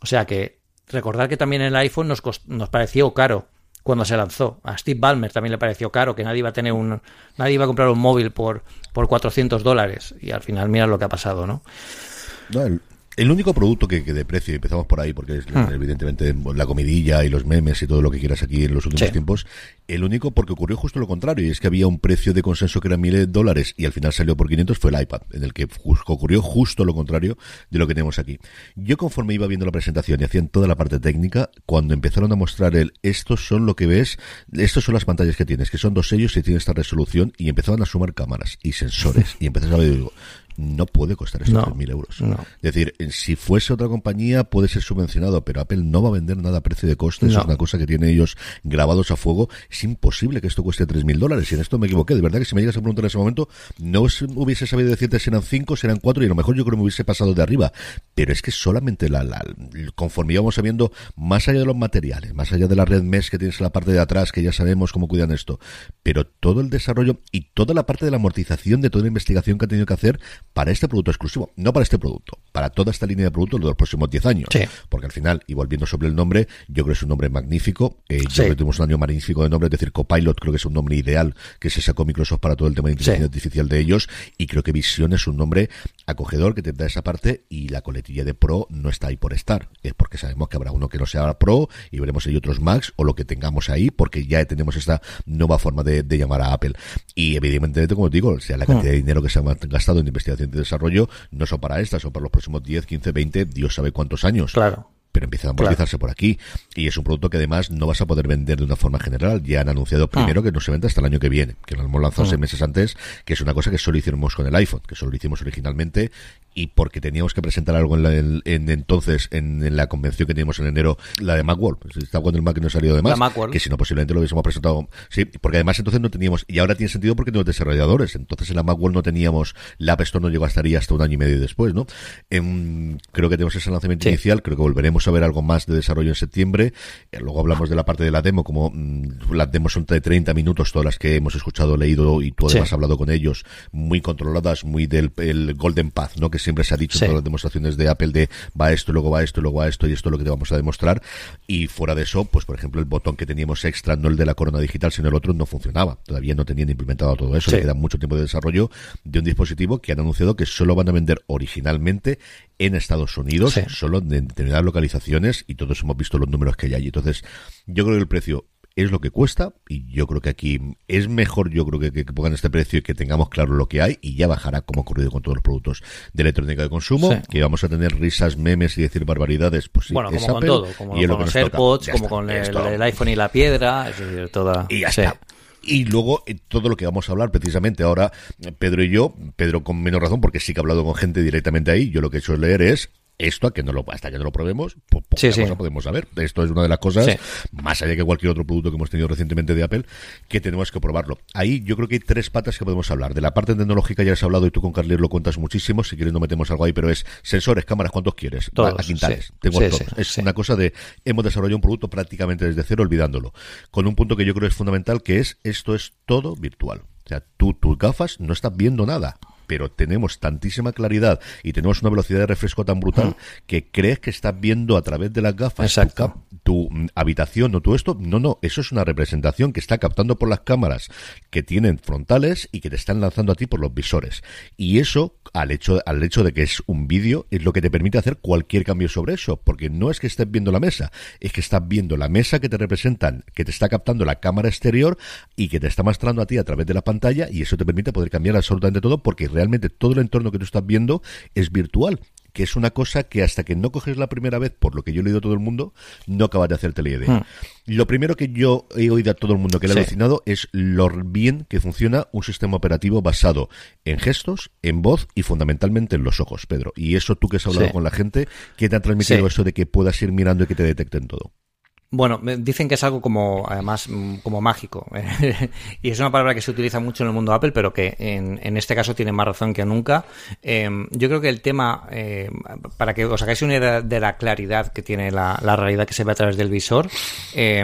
O sea que Recordar que también el iPhone nos, nos pareció caro cuando se lanzó. A Steve Ballmer también le pareció caro, que nadie iba a tener un, nadie iba a comprar un móvil por, por 400 dólares. Y al final mira lo que ha pasado, ¿no? El único producto que, que de precio, empezamos por ahí, porque es hmm. evidentemente la comidilla y los memes y todo lo que quieras aquí en los últimos tiempos, el único porque ocurrió justo lo contrario, y es que había un precio de consenso que era mil dólares y al final salió por 500, fue el iPad, en el que ocurrió justo lo contrario de lo que tenemos aquí. Yo conforme iba viendo la presentación y hacían toda la parte técnica, cuando empezaron a mostrar el, estos son lo que ves, estos son las pantallas que tienes, que son dos sellos y tiene esta resolución, y empezaban a sumar cámaras y sensores, y empezás a ver, digo, no puede costar estos 3.000 euros. Es decir, si fuese otra compañía puede ser subvencionado, pero Apple no va a vender nada a precio de coste. es una cosa que tienen ellos grabados a fuego. Es imposible que esto cueste 3.000 dólares. Y en esto me equivoqué. De verdad que si me llegas a preguntar en ese momento, no hubiese sabido decirte si eran 5, si eran 4 y a lo mejor yo creo que me hubiese pasado de arriba. Pero es que solamente la, la conforme íbamos sabiendo, más allá de los materiales, más allá de la red mesh que tienes en la parte de atrás, que ya sabemos cómo cuidan esto, pero todo el desarrollo y toda la parte de la amortización de toda la investigación que ha tenido que hacer para este producto exclusivo, no para este producto, para toda esta línea de productos de los próximos 10 años. Sí. Porque al final, y volviendo sobre el nombre, yo creo que es un nombre magnífico. Eh, yo Sí. creo que tenemos un año magnífico de nombre, es decir, Copilot creo que es un nombre ideal que se sacó Microsoft para todo el tema de inteligencia Sí. artificial de ellos. Y creo que Vision es un nombre acogedor que te da esa parte y la coletilla de Pro no está ahí por estar. Es porque sabemos que habrá uno que no sea Pro y veremos si hay otros Max o lo que tengamos ahí porque ya tenemos esta nueva forma de, de llamar a Apple. Y evidentemente, como digo, o sea, la cantidad de dinero que se ha gastado en investigación y desarrollo no son para estas, son para los próximos 10, 15, 20, Dios sabe cuántos años Claro. pero empiezan a amortizarse por aquí. Y es un producto que además no vas a poder vender de una forma general. Ya han anunciado primero que no se vende hasta el año que viene, que lo hemos lanzado seis meses antes, que es una cosa que solo hicimos con el iPhone, que solo lo hicimos originalmente y porque teníamos que presentar algo en, la- en- en entonces, en, en la convención que teníamos en enero, la de Macworld. Pues Está cuando el Mac no ha salido de más, Macworld. que si no posiblemente lo hubiésemos presentado. Sí, porque además entonces no teníamos, y ahora tiene sentido porque tenemos desarrolladores. Entonces en la Macworld no teníamos, la App Store no llegó a estar ahí hasta un año y medio después, ¿no? Em, creo que tenemos ese lanzamiento Sí. inicial, creo que volveremos a ver algo más de desarrollo en septiembre. Eh, luego hablamos de la parte de la demo, como mm, las demos son de 30 minutos, todas las que hemos escuchado, leído y tú además Sí. has hablado con ellos, muy controladas, muy del el Golden Path, ¿no? Que siempre se ha dicho Sí. en todas las demostraciones de Apple de va esto, luego va esto, luego va esto y esto es lo que te vamos a demostrar. Y fuera de eso, pues por ejemplo, el botón que teníamos extra, no el de la corona digital, sino el otro, no funcionaba. Todavía no tenían implementado todo eso. Sí. Le queda mucho tiempo de desarrollo de un dispositivo que han anunciado que solo van a vender originalmente en Estados Unidos, Sí. solo en determinadas localizaciones y todos hemos visto los números que hay allí. Entonces, yo creo que el precio es lo que cuesta y yo creo que aquí es mejor yo creo que, que pongan este precio y que tengamos claro lo que hay y ya bajará como ha ocurrido con todos los productos de electrónica de consumo Sí. que vamos a tener risas, memes y decir barbaridades pues sí, bueno, como con todo, como y con los. AirPods, como está, con el, iPhone y la piedra, es decir, toda... Y ya sí. está. Y luego eh, todo lo que vamos a hablar precisamente ahora, Pedro y yo, Pedro con menos razón porque sí que ha hablado con gente directamente ahí, yo lo que he hecho es leer es esto a que no lo, hasta que no lo probemos, po- poca Sí, sí. cosa podemos saber. Esto es una de las cosas, Sí. más allá que cualquier otro producto que hemos tenido recientemente de Apple, que tenemos que probarlo. Ahí yo creo que hay tres patas que podemos hablar. De la parte tecnológica ya has hablado y tú con Carly lo cuentas muchísimo, si quieres no metemos algo ahí, pero es sensores, cámaras, ¿cuántos quieres? Todos, a quintales. Tengo todos. es una cosa de hemos desarrollado un producto prácticamente desde cero olvidándolo con un punto que yo creo es fundamental que es esto es todo virtual o sea tú tus gafas no estás viendo nada pero tenemos tantísima claridad y tenemos una velocidad de refresco tan brutal que crees que estás viendo a través de las gafas tu, tu habitación o tu esto. No, no, eso es una representación que está captando por las cámaras que tienen frontales y que te están lanzando a ti por los visores. Y eso, al hecho, al hecho de que es un vídeo, es lo que te permite hacer cualquier cambio sobre eso. Porque no es que estés viendo la mesa, es que estás viendo la mesa que te representan, que te está captando la cámara exterior y que te está mostrando a ti a través de la pantalla y eso te permite poder cambiar absolutamente todo porque realmente todo el entorno que tú estás viendo es virtual que es una cosa que hasta que no coges la primera vez, por lo que yo he leído a todo el mundo, no acabas de hacerte la idea. Lo primero que yo he oído a todo el mundo que le ha Sí. alucinado es lo bien que funciona un sistema operativo basado en gestos, en voz y fundamentalmente en los ojos, Pedro. Y eso tú que has hablado Sí. con la gente, ¿qué te ha transmitido Sí. eso de que puedas ir mirando y que te detecten todo? Bueno, dicen que es algo como, además, mm, como mágico. y es una palabra que se utiliza mucho en el mundo Apple, pero que en, en este caso tiene más razón que nunca. Eh, yo creo que el tema, eh, para que os hagáis una idea de la claridad que tiene la, la realidad que se ve a través del visor, eh,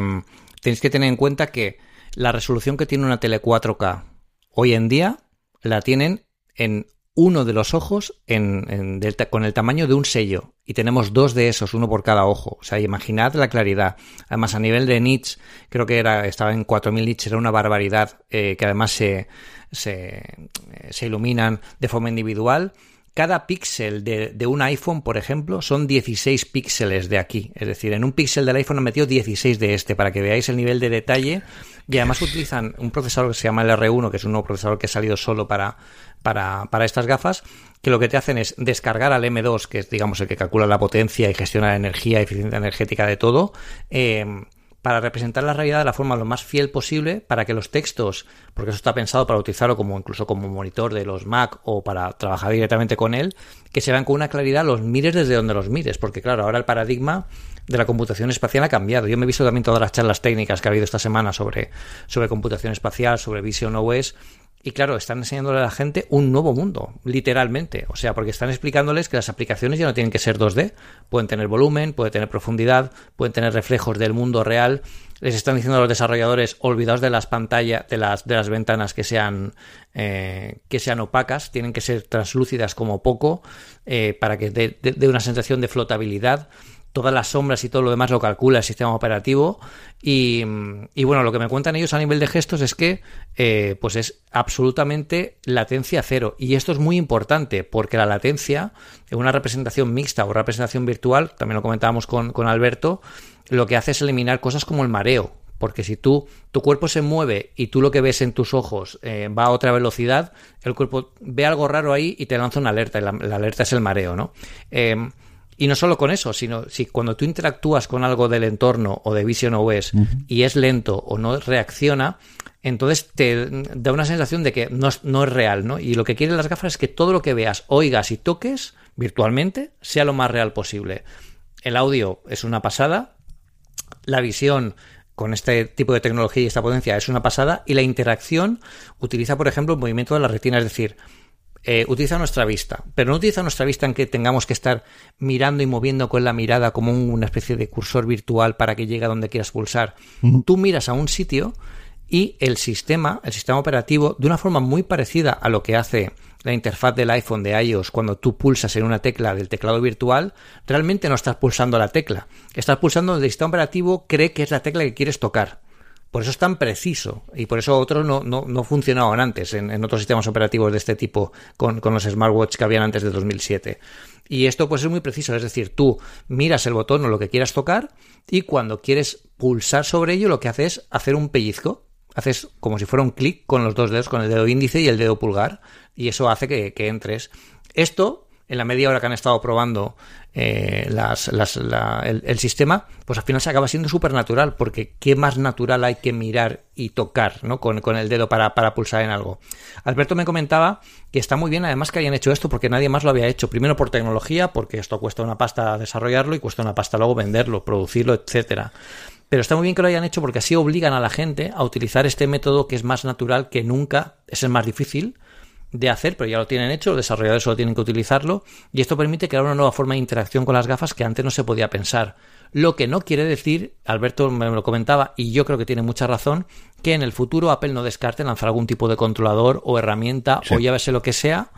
tenéis que tener en cuenta que la resolución que tiene una tele 4K hoy en día la tienen en uno de los ojos en, con el tamaño de un sello. Y tenemos dos de esos, uno por cada ojo. O sea, imaginad la claridad. Además, a nivel de nits, creo que era, estaba en 4000 nits, era una barbaridad, eh, que además se, se, eh, se iluminan de forma individual. Cada píxel de, de un iPhone, por ejemplo, son 16 píxeles de aquí. Es decir, en un píxel del iPhone han metido 16 de este, para que veáis el nivel de detalle. Y además utilizan un procesador que se llama el R1, que es un nuevo procesador que ha salido solo para, para, para estas gafas, que lo que te hacen es descargar al M2, que es, digamos, el que calcula la potencia y gestiona la energía, eficiencia energética de todo, eh, para representar la realidad de la forma lo más fiel posible para que los textos, porque eso está pensado para utilizarlo como incluso como monitor de los Mac o para trabajar directamente con él, que se vean con una claridad los mires desde donde los mires, porque claro, ahora el paradigma de la computación espacial ha cambiado. Yo me he visto también todas las charlas técnicas que ha habido esta semana sobre, sobre computación espacial, sobre Vision OS, Y claro, están enseñándole a la gente un nuevo mundo, literalmente. O sea, porque están explicándoles que las aplicaciones ya no tienen que ser 2D. Pueden tener volumen, pueden tener profundidad, pueden tener reflejos del mundo real. Les están diciendo a los desarrolladores, olvidaos de las pantallas, de las, de las ventanas que sean, eh, que sean opacas, tienen que ser translúcidas como poco, eh, para que dé una sensación de flotabilidad todas las sombras y todo lo demás lo calcula el sistema operativo. Y, bueno, lo que me cuentan ellos a nivel de gestos es que eh, pues es absolutamente latencia cero. Y esto es muy importante porque la latencia en una representación mixta o representación virtual, también lo comentábamos con, Alberto, lo que hace es eliminar cosas como el mareo. Porque si tú, tu cuerpo se mueve y tú lo que ves en tus ojos eh, va a otra velocidad, el cuerpo ve algo raro ahí y te lanza una alerta. Y la, la alerta es el mareo, ¿no? Eh, y no solo con eso, sino si cuando tú interactúas con algo del entorno o de Vision OS y es lento o no reacciona, entonces te da una sensación de que no, no, es real, ¿no? Y lo que quieren las gafas es que todo lo que veas, oigas y toques virtualmente sea lo más real posible. El audio es una pasada, la visión con este tipo de tecnología y esta potencia es una pasada y la interacción utiliza, por ejemplo, el movimiento de la retina, es decir, eh, utiliza nuestra vista, pero no utiliza nuestra vista en que tengamos que estar mirando y moviendo con la mirada como una especie de cursor virtual para que llegue a donde quieras pulsar. Tú miras a un sitio y el sistema, el sistema operativo, de una forma muy parecida a lo que hace la interfaz del iPhone de iOS cuando tú pulsas en una tecla del teclado virtual, realmente no estás pulsando la tecla. Estás pulsando donde el sistema operativo cree que es la tecla que quieres tocar. Por eso es tan preciso y por eso otros no, no, funcionaban antes en, otros sistemas operativos de este tipo con, con los smartwatch que habían antes de 2007. Y esto pues es muy preciso, es decir, tú miras el botón o lo que quieras tocar y cuando quieres pulsar sobre ello lo que haces es hacer un pellizco. Haces como si fuera un clic con los dos dedos, con el dedo índice y el dedo pulgar, y eso hace que, que entres. Esto en la media hora que han estado probando eh, las, el, sistema, pues al final se acaba siendo súper natural, porque qué más natural hay que mirar y tocar ¿no? con, el dedo para, para, pulsar en algo. Alberto me comentaba que está muy bien además que hayan hecho esto, porque nadie más lo había hecho. Primero por tecnología, porque esto cuesta una pasta desarrollarlo y cuesta una pasta luego venderlo, producirlo, etcétera. Pero está muy bien que lo hayan hecho porque así obligan a la gente a utilizar este método que es más natural que nunca, es el más difícil, de hacer, pero ya lo tienen hecho, los desarrolladores solo tienen que utilizarlo, y esto permite crear una nueva forma de interacción con las gafas que antes no se podía pensar. Lo que no quiere decir, Alberto me lo comentaba, y yo creo que tiene mucha razón, que en el futuro Apple no descarte lanzar algún tipo de controlador o herramienta o ya lo que sea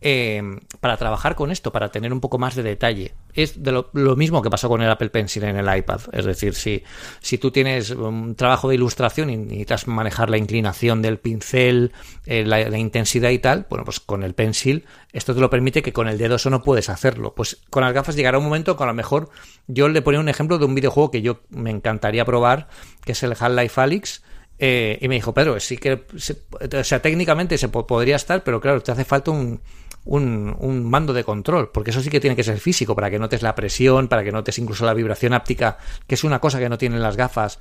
eh, para trabajar con esto, para tener un poco más de detalle. Es de lo, mismo que pasó con el Apple Pencil en el iPad. Es decir, si, si tú tienes un trabajo de ilustración y necesitas manejar la inclinación del pincel, eh, la, intensidad y tal, bueno, pues con el Pencil esto te lo permite que con el dedo eso no puedes hacerlo. Pues con las gafas llegará un momento que a lo mejor yo le ponía un ejemplo de un videojuego que yo me encantaría probar, que es el Half-Life Alyx, eh, y me dijo, Pedro, sí que, o sea, técnicamente se podría estar, pero claro, te hace falta un, un, mando de control, porque eso sí que tiene que ser físico, para que notes la presión, para que notes incluso la vibración áptica, que es una cosa que no tienen las gafas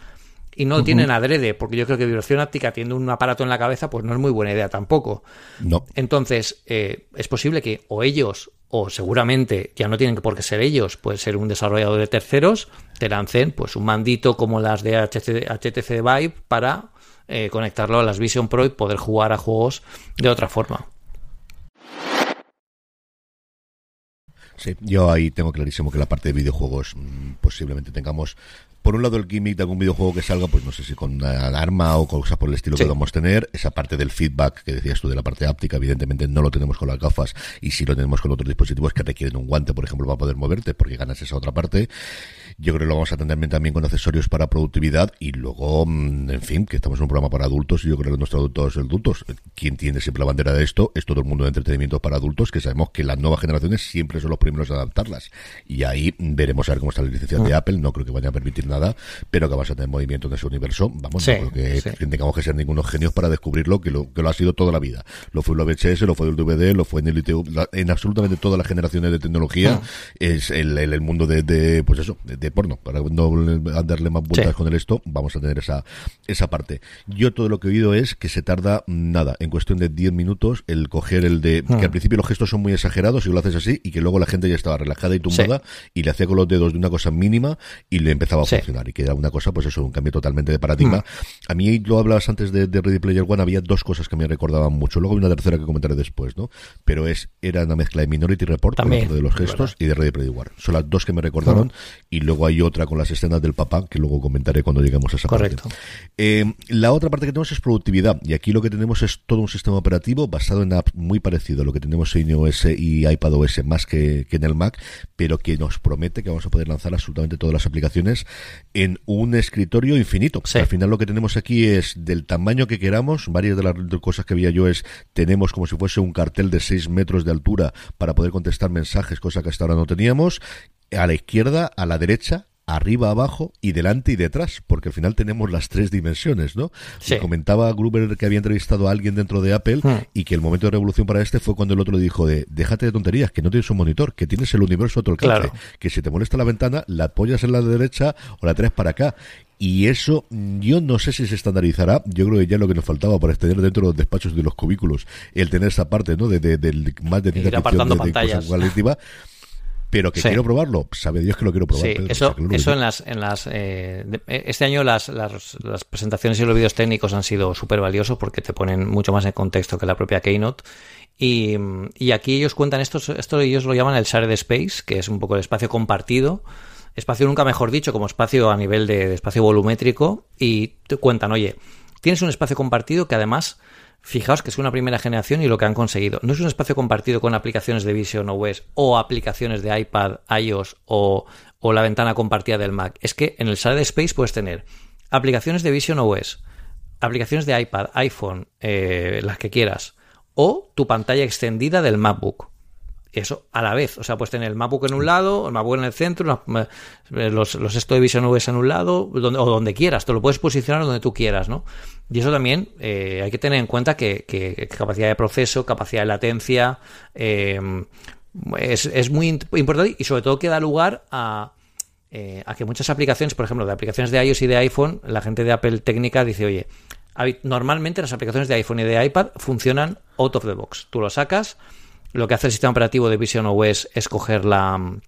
y no tienen adrede, porque yo creo que vibración áptica teniendo un aparato en la cabeza, pues no es muy buena idea tampoco. No. Entonces, eh, es posible que o ellos, o seguramente ya no tienen por qué ser ellos, puede ser un desarrollador de terceros, te lancen pues un mandito como las de HTC, Vive para eh, conectarlo a las Vision Pro y poder jugar a juegos de otra forma. Sí, yo ahí tengo clarísimo que la parte de videojuegos mm, posiblemente tengamos por un lado el gimmick de algún videojuego que salga, pues no sé si con una alarma o cosas por el estilo que vamos a tener, esa parte del feedback que decías tú de la parte áptica, evidentemente no lo tenemos con las gafas y sí lo tenemos con otros dispositivos que requieren un guante, por ejemplo, para poder moverte, porque ganas esa otra parte. Yo creo que lo vamos a tener también con accesorios para productividad y luego, mm, en fin, que estamos en un programa para adultos y yo creo que nuestros adultos adultos. Quien tiene siempre la bandera de esto es todo el mundo de entretenimiento para adultos, que sabemos que las nuevas generaciones siempre son los primeros a adaptarlas. Y ahí veremos a ver cómo está la licencia de ah. Apple. No creo que vaya a permitir nada, pero que vas a tener movimiento en ese universo. Vamos, no creo que, tengamos que ser ningunos genios para descubrirlo, que lo, que lo ha sido toda la vida. Lo fue el VHS, lo fue el DVD, lo fue en el ITV, en absolutamente todas las generaciones de tecnología. Ah. Es el, el, mundo de, de, pues eso, de, porno. Para no darle más vueltas con el esto, vamos a tener esa, esa parte. Yo todo lo que he oído es que se tarda nada, en cuestión de 10 minutos, el coger el de, que al ah. principio los gestos son muy exagerados y lo haces así, y que luego la gente ya estaba relajada y tumbada, y le hacía con los dedos de una cosa mínima y le empezaba a funcionar y que era una cosa, pues eso, un cambio totalmente de paradigma. Mm. A mí, lo hablabas antes de, Ready Player One, había dos cosas que me recordaban mucho. Luego hay una tercera que comentaré después, ¿no? Pero es era una mezcla de Minority Report, También, de los gestos, y de Ready Player One. Son las dos que me recordaron. Y luego hay otra con las escenas del papá, que luego comentaré cuando lleguemos a esa Correcto. parte. Eh, la otra parte que tenemos es productividad. Y aquí lo que tenemos es todo un sistema operativo basado en apps muy parecido a lo que tenemos en iOS y iPadOS más que, que en el Mac, pero que nos promete que vamos a poder lanzar absolutamente todas las aplicaciones en un escritorio infinito. Al final lo que tenemos aquí es del tamaño que queramos. Varias de las cosas que había yo es tenemos como si fuese un cartel de 6 metros de altura para poder contestar mensajes, cosa que hasta ahora no teníamos. A la izquierda, a la derecha, arriba, abajo y delante y detrás, porque al final tenemos las tres dimensiones, ¿no? comentaba Gruber que había entrevistado a alguien dentro de Apple hmm. y que el momento de revolución para este fue cuando el otro le dijo de déjate de tonterías, que no tienes un monitor, que tienes el universo a tu alcance, que si te molesta la ventana, la apoyas en la derecha o la traes para acá. Y eso, yo no sé si se estandarizará. Yo creo que ya lo que nos faltaba para tener dentro de los despachos de los cubículos, el tener esa parte, ¿no? De, de, más de, de, de, pantallas pero que quiero probarlo, sabe Dios que lo quiero probar. Sí, eso, eso en las, en las eh, eh, este año las, las, presentaciones y los vídeos técnicos han sido súper valiosos porque te ponen mucho más en contexto que la propia Keynote. Y, y aquí ellos cuentan esto, esto ellos lo llaman el Shared Space, que es un poco el espacio compartido. Espacio nunca mejor dicho, como espacio a nivel de, de espacio volumétrico. Y te cuentan, oye, tienes un espacio compartido que además Fijaos que es una primera generación y lo que han conseguido. No es un espacio compartido con aplicaciones de Vision OS o aplicaciones de iPad, iOS o, la ventana compartida del Mac. Es que en el de Space puedes tener aplicaciones de Vision OS, aplicaciones de iPad, iPhone, eh, las que quieras, o tu pantalla extendida del MacBook eso a la vez. O sea, pues tener el MacBook en un lado, el MacBook en el centro, eh, los, los esto de Vision en un lado, donde, o donde quieras, te lo puedes posicionar donde tú quieras, ¿no? Y eso también eh, hay que tener en cuenta que, que, capacidad de proceso, capacidad de latencia, eh, es, es, muy importante y sobre todo que da lugar a, a que muchas aplicaciones, por ejemplo, de aplicaciones de iOS y de iPhone, la gente de Apple técnica dice, oye, normalmente las aplicaciones de iPhone y de iPad funcionan out of the box. Tú lo sacas, lo que hace el sistema operativo de Vision OS es coger la,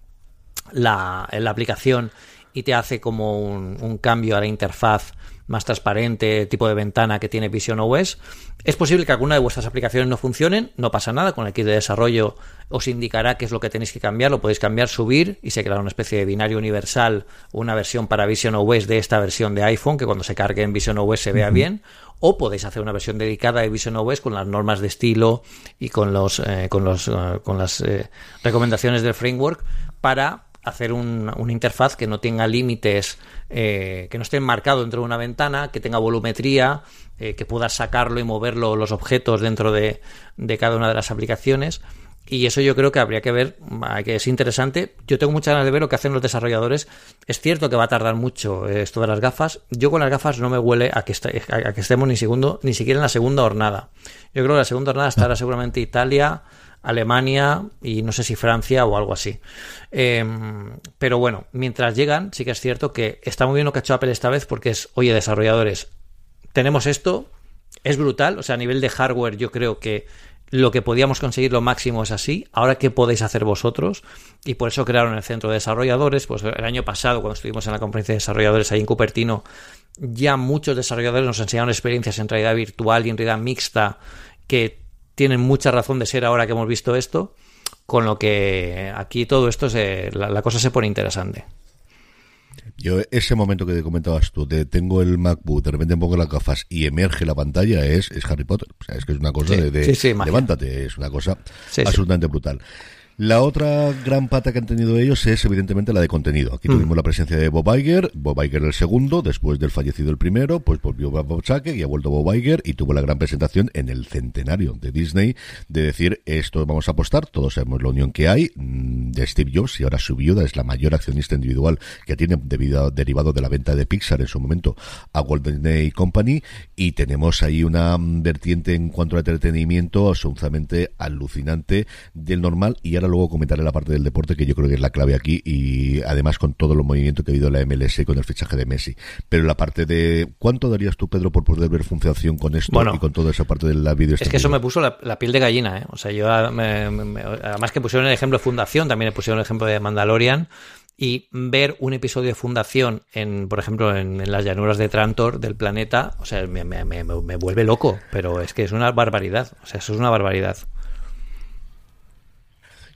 la, aplicación y te hace como un, cambio a la interfaz más transparente, tipo de ventana que tiene Vision OS. Es posible que alguna de vuestras aplicaciones no funcionen, no pasa nada, con el kit de desarrollo os indicará qué es lo que tenéis que cambiar, lo podéis cambiar, subir y se creará una especie de binario universal, una versión para Vision OS de esta versión de iPhone, que cuando se cargue en Vision OS se vea bien, o podéis hacer una versión dedicada de Vision OS con las normas de estilo y con los eh, con los eh, con las eh, recomendaciones del framework para hacer un, una interfaz que no tenga límites, que no esté marcado dentro de una ventana, que tenga volumetría, que puedas sacarlo y moverlo los objetos dentro de, de cada una de las aplicaciones y eso yo creo que habría que ver, que es interesante. Yo tengo muchas ganas de ver lo que hacen los desarrolladores. Es cierto que va a tardar mucho eh, esto de las gafas. Yo con las gafas no me huele a que, a que estemos ni, segundo, ni siquiera en la segunda jornada. Yo creo que la segunda jornada estará seguramente Italia, Alemania y no sé si Francia o algo así. Em, pero bueno, mientras llegan, sí que es cierto que está muy bien lo que ha hecho Apple esta vez porque es, oye, desarrolladores, tenemos esto, es brutal, o sea, a nivel de hardware yo creo que lo que podíamos conseguir lo máximo es así, ahora qué podéis hacer vosotros y por eso crearon el centro de desarrolladores, pues el año pasado cuando estuvimos en la conferencia de desarrolladores ahí en Cupertino, ya muchos desarrolladores nos enseñaron experiencias en realidad virtual y en realidad mixta que tienen mucha razón de ser ahora que hemos visto esto, con lo que aquí todo esto se, la cosa se pone interesante. Yo, ese momento que te comentabas tú, de tengo el MacBook, de repente pongo las gafas y emerge la pantalla, es, es Harry Potter. O sea, es que es una cosa de, levántate, es una cosa absolutamente brutal. La otra gran pata que han tenido ellos es evidentemente la de contenido. Aquí mm. tuvimos la presencia de Bob Iger, Bob Iger el segundo, después del fallecido el primero, pues volvió Bob Chake y ha vuelto Bob Iger y tuvo la gran presentación en el centenario de Disney de decir esto vamos a apostar, todos sabemos la unión que hay mm, de Steve Jobs y ahora su viuda es la mayor accionista individual que tiene debido, derivado de la venta de Pixar en su momento a Walt Disney Company y tenemos ahí una mm, vertiente en cuanto a entretenimiento absolutamente alucinante del normal y ahora luego comentaré la parte del deporte que yo creo que es la clave aquí y además con todo los movimientos que ha habido en la MLS con el fichaje de Messi. Pero la parte de ¿cuánto darías tú, Pedro, por poder ver función con esto y con toda esa parte de la vídeo? Es que eso me puso la, piel de gallina, ¿eh? O sea, yo además que pusieron el ejemplo de Fundación, también le pusieron el ejemplo de Mandalorian y ver un episodio de Fundación en, por ejemplo, en, las llanuras de Trantor del planeta, o sea, me, me, me, me vuelve loco, pero es que es una barbaridad, o sea, eso es una barbaridad.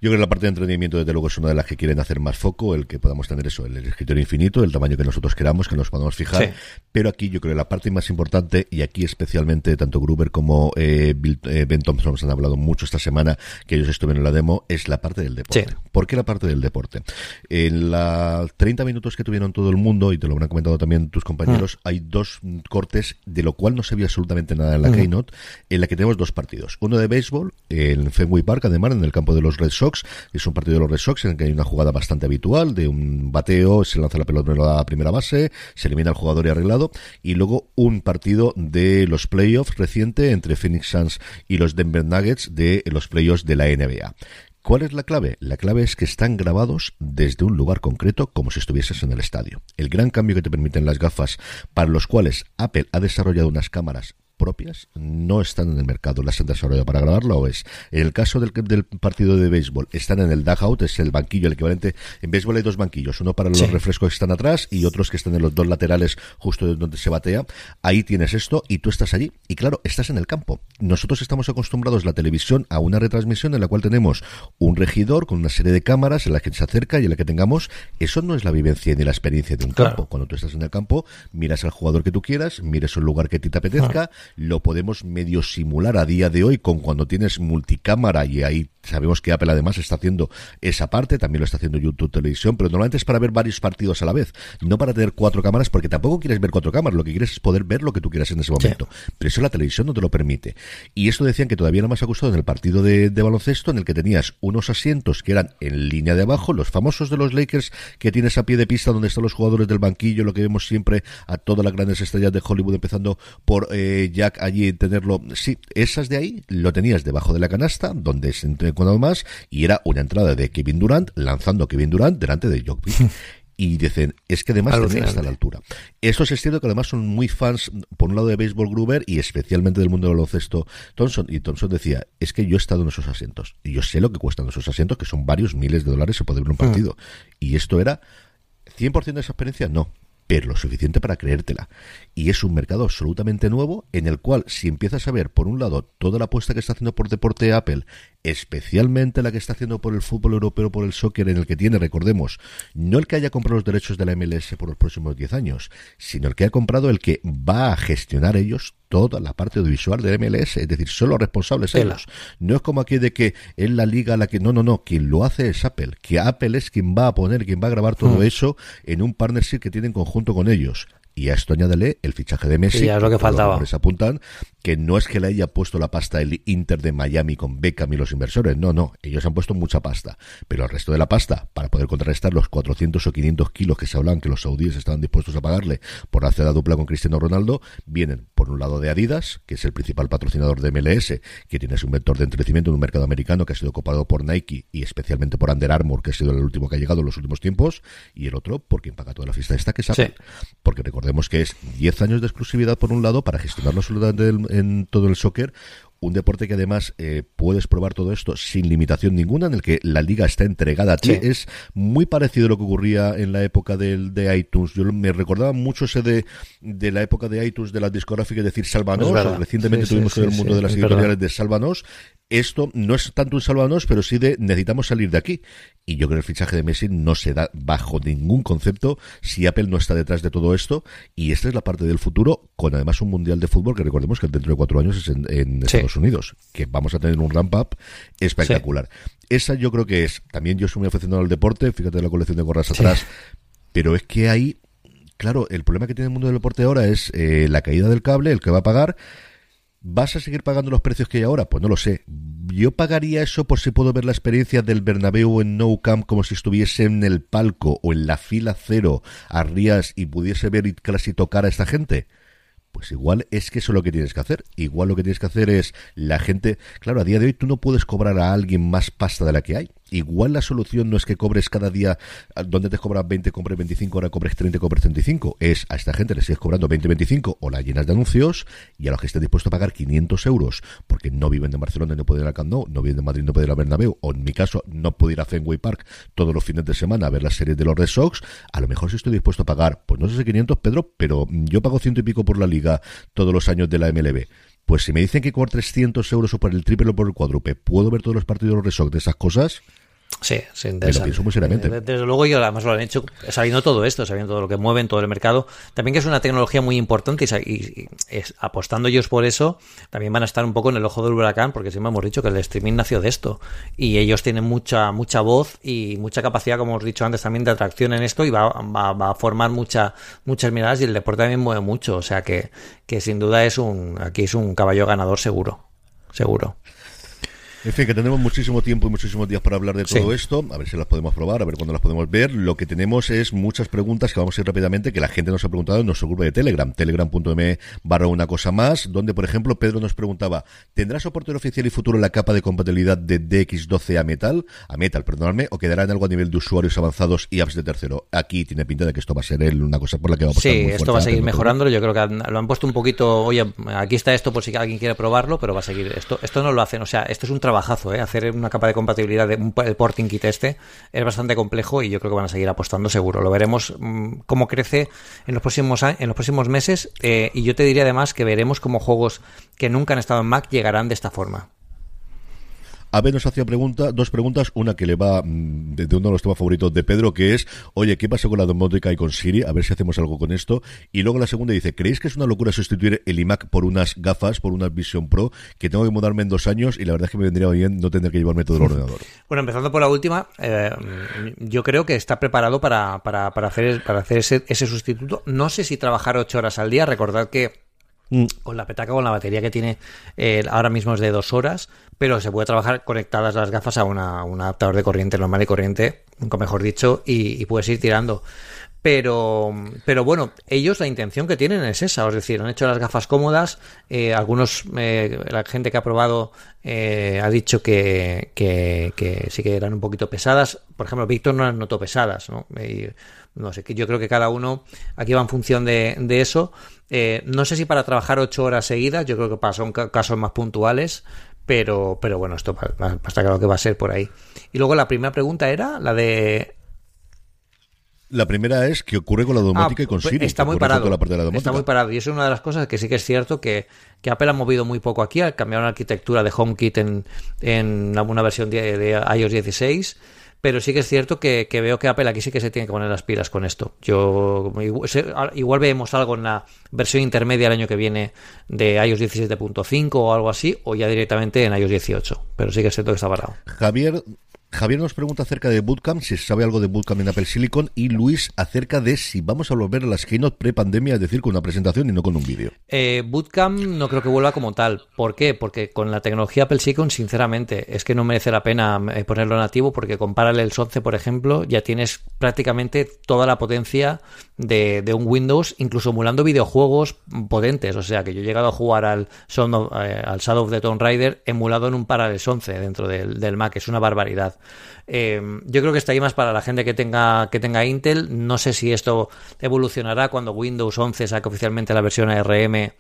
Yo creo que la parte de entretenimiento, desde luego, es una de las que quieren hacer más foco, el que podamos tener eso, el escritorio infinito, el tamaño que nosotros queramos, que nos podamos fijar. Pero aquí yo creo que la parte más importante, y aquí especialmente tanto Gruber como eh, eh Ben Thompson nos han hablado mucho esta semana, que ellos estuvieron en la demo, es la parte del deporte. ¿Por qué la parte del deporte? En los 30 minutos que tuvieron todo el mundo, y te lo habrán comentado también tus compañeros, mm. hay dos cortes, de lo cual no se vio absolutamente nada en la mm. Keynote, en la que tenemos dos partidos. Uno de béisbol, en Fenway Park, además, en el campo de los Red Sox, es un partido de los Red Sox en el que hay una jugada bastante habitual de un bateo, se lanza la pelota en la primera base, se elimina el jugador y arreglado, y luego un partido de los playoffs reciente entre Phoenix Suns y los Denver Nuggets de los playoffs de la NBA. ¿Cuál es la clave? La clave es que están grabados desde un lugar concreto como si estuvieses en el estadio. El gran cambio que te permiten las gafas para los cuales Apple ha desarrollado unas cámaras propias no están en el mercado, las han desarrollado para grabarlo o es. En el caso del, del, partido de béisbol, están en el dugout, es el banquillo, el equivalente. En béisbol hay dos banquillos, uno para los refrescos que están atrás y otros que están en los dos laterales, justo donde se batea. Ahí tienes esto y tú estás allí. Y claro, estás en el campo. Nosotros estamos acostumbrados la televisión a una retransmisión en la cual tenemos un regidor con una serie de cámaras en la que se acerca y en la que tengamos. Eso no es la vivencia ni la experiencia de un campo. Cuando tú estás en el campo, miras al jugador que tú quieras, mires un lugar que a ti te apetezca, lo podemos medio simular a día de hoy con cuando tienes multicámara y ahí sabemos que Apple además está haciendo esa parte, también lo está haciendo YouTube Televisión, pero normalmente es para ver varios partidos a la vez, no para tener cuatro cámaras porque tampoco quieres ver cuatro cámaras, lo que quieres es poder ver lo que tú quieras en ese momento, pero eso la televisión no te lo permite. Y esto decían que todavía no más ha gustado en el partido de, de, baloncesto en el que tenías unos asientos que eran en línea de abajo, los famosos de los Lakers que tienes a pie de pista donde están los jugadores del banquillo, lo que vemos siempre a todas las grandes estrellas de Hollywood empezando por eh, Jack allí tenerlo. Sí, esas de ahí lo tenías debajo de la canasta, donde se cuando más, y era una entrada de Kevin Durant lanzando a Kevin Durant delante de Jokic. y dicen, es que además tenía hasta la altura. Esto es cierto que además son muy fans, por un lado de Baseball Gruber y especialmente del mundo del baloncesto Thompson. Y Thompson decía, es que yo he estado en esos asientos y yo sé lo que cuestan esos asientos, que son varios miles de dólares se puede ver un hmm. partido. Y esto era 100% de esa experiencia, no pero lo suficiente para creértela. Y es un mercado absolutamente nuevo en el cual si empiezas a ver, por un lado, toda la apuesta que está haciendo por deporte Apple, especialmente la que está haciendo por el fútbol europeo, por el soccer, en el que tiene, recordemos, no el que haya comprado los derechos de la MLS por los próximos 10 años, sino el que ha comprado el que va a gestionar ellos toda la parte audiovisual de MLS, es decir, son los responsables ellos. No es como aquí de que es la liga la que no, no, no, quien lo hace es Apple, que Apple es quien va a poner, quien va a grabar todo hmm. eso en un partnership que tiene en conjunto con ellos. Y a esto añádele el fichaje de Messi. ya es lo que faltaba. Los apuntan que no es que le haya puesto la pasta el Inter de Miami con Beckham y los inversores. No, no. Ellos han puesto mucha pasta. Pero el resto de la pasta, para poder contrarrestar los 400 o 500 kilos que se hablan que los saudíes estaban dispuestos a pagarle por hacer la dupla con Cristiano Ronaldo, vienen por un lado de Adidas, que es el principal patrocinador de MLS, que tiene un vector de crecimiento en un mercado americano que ha sido ocupado por Nike y especialmente por Under Armour, que ha sido el último que ha llegado en los últimos tiempos. Y el otro, por quien paga toda la fiesta esta, que es Apple. Porque recordemos que es 10 años de exclusividad por un lado para gestionarlo absolutamente en todo el soccer un deporte que además eh, puedes probar todo esto sin limitación ninguna, en el que la liga está entregada a ti. Es muy parecido a lo que ocurría en la época del, de iTunes. Yo me recordaba mucho ese de, de la época de iTunes, de la discográfica, es decir, Salvanos. Recientemente tuvimos en el mundo de las editoriales de Salvanos esto no es tanto un salvanos, pero sí de necesitamos salir de aquí. Y yo creo que el fichaje de Messi no se da bajo ningún concepto si Apple no está detrás de todo esto. Y esta es la parte del futuro, con además un mundial de fútbol que recordemos que dentro de cuatro años es en, Estados Unidos, que vamos a tener un ramp up espectacular. Esa yo creo que es, también yo soy muy aficionado al deporte, fíjate la colección de gorras atrás, pero es que ahí, claro, el problema que tiene el mundo del deporte ahora es eh, la caída del cable, el que va a pagar ¿Vas a seguir pagando los precios que hay ahora? Pues no lo sé. Yo pagaría eso por si puedo ver la experiencia del Bernabéu en No Camp como si estuviese en el palco o en la fila cero a Rías y pudiese ver y casi tocar a esta gente. Pues igual es que eso es lo que tienes que hacer. Igual lo que tienes que hacer es la gente. Claro, a día de hoy tú no puedes cobrar a alguien más pasta de la que hay. Igual la solución no es que cobres cada día, donde te cobras 20, cobres 25, ahora cobres 30, cobres 35. Es a esta gente le sigues cobrando 20, 25 o la llenas de anuncios y a los que esté dispuesto a pagar 500 euros porque no viven de Barcelona y no pueden ir a Camp Nou, no viven de Madrid, no pueden ir a Bernabéu, o en mi caso no puedo ir a Fenway Park todos los fines de semana a ver las series de los Red Sox, a lo mejor si estoy dispuesto a pagar, pues no sé si 500, Pedro, pero yo pago ciento y pico por la liga todos los años de la MLB. Pues si me dicen que por 300 euros o por el triple o por el cuádruple, ¿puedo ver todos los partidos de los Red Sox de esas cosas? Sí, sin Me lo pienso muy seriamente. Desde luego, y además lo han hecho sabiendo todo esto, sabiendo todo lo que mueven, todo el mercado. También que es una tecnología muy importante y, es, apostando ellos por eso, también van a estar un poco en el ojo del huracán, porque siempre hemos dicho que el streaming nació de esto. Y ellos tienen mucha mucha voz y mucha capacidad, como hemos dicho antes, también de atracción en esto y va, va, a formar mucha, muchas miradas y el deporte también mueve mucho. O sea que, que sin duda es un, aquí es un caballo ganador seguro. Seguro. En fin, que tenemos muchísimo tiempo y muchísimos días para hablar de todo esto, a ver si las podemos probar, a ver cuándo las podemos ver. Lo que tenemos es muchas preguntas que vamos a ir rápidamente, que la gente nos ha preguntado en nuestro grupo de Telegram, telegram.me barra una cosa más, donde, por ejemplo, Pedro nos preguntaba, ¿tendrá soporte oficial y futuro la capa de compatibilidad de DX12 a Metal, a Metal, perdonadme, o quedará en algo a nivel de usuarios avanzados y apps de tercero? Aquí tiene pinta de que esto va a ser una cosa por la que va a Sí, esto va a seguir mejorándolo, yo creo que lo han puesto un poquito, oye, aquí está esto por si alguien quiere probarlo, pero va a seguir. Esto, esto no lo hacen, o sea, esto es un trabajazo, ¿eh? Hacer una capa de compatibilidad de un, porting kit este es bastante complejo y yo creo que van a seguir apostando seguro. Lo veremos mm, cómo crece en los próximos en los próximos meses eh, y yo te diría además que veremos cómo juegos que nunca han estado en Mac llegarán de esta forma. Abe nos hacía pregunta, dos preguntas, una que le va mm, de, uno de los temas favoritos de Pedro, que es, oye, ¿qué pasa con la domótica y con Siri? A ver si hacemos algo con esto. Y luego la segunda dice, ¿creéis que es una locura sustituir el iMac por unas gafas, por unas Vision Pro, que tengo que mudarme en dos años y la verdad es que me vendría bien no tener que llevarme todo el ordenador? Bueno, empezando por la última, eh, yo creo que está preparado para, para, para hacer, para hacer ese, ese sustituto. No sé si trabajar ocho horas al día, recordad que Mm. con la petaca, con la batería que tiene eh, ahora mismo es de dos horas, pero se puede trabajar conectadas las gafas a, una, un adaptador de corriente normal y corriente, mejor dicho, y, puedes ir tirando. Pero, pero bueno, ellos la intención que tienen es esa, es decir, han hecho las gafas cómodas, eh, algunos, eh, la gente que ha probado ha dicho que, que, sí que eran un poquito pesadas, por ejemplo, Víctor no las notó pesadas, ¿no? no sé, yo creo que cada uno aquí va en función de, de eso, eh, no sé si para trabajar ocho horas seguidas, yo creo que para son casos más puntuales, pero, pero bueno, esto está claro que va a ser por ahí. Y luego la primera pregunta era la de la primera es qué ocurre con la domótica y con pues Siri. Está muy parado. está muy parado. Y eso es una de las cosas que sí que es cierto que, que Apple ha movido muy poco aquí. Ha cambiado la arquitectura de HomeKit en, en una versión de, de iOS 16 pero sí que es cierto que, veo que Apple aquí sí que se tiene que poner las pilas con esto. Yo igual, vemos algo en la versión intermedia el año que viene de iOS 17.5 o algo así, o ya directamente en iOS 18. Pero sí que es cierto que está parado. Javier Javier nos pregunta acerca de Bootcamp, si se sabe algo de Bootcamp en Apple Silicon, y Luis acerca de si vamos a volver a las keynote pre-pandemia, es decir, con una presentación y no con un vídeo. Eh, Bootcamp no creo que vuelva como tal. ¿Por qué? Porque con la tecnología Apple Silicon, sinceramente, es que no merece la pena eh, ponerlo nativo, porque con Parallels 11, por ejemplo, ya tienes prácticamente toda la potencia de, un Windows, incluso emulando videojuegos potentes. O sea, que yo he llegado a jugar al, eh, al Shadow of the Tomb Raider emulado en un Parallels 11 dentro del Mac. Es una barbaridad. Eh, yo creo que está ahí más para la gente que tenga, que tenga Intel. No sé si esto evolucionará cuando Windows 11 saque oficialmente la versión ARM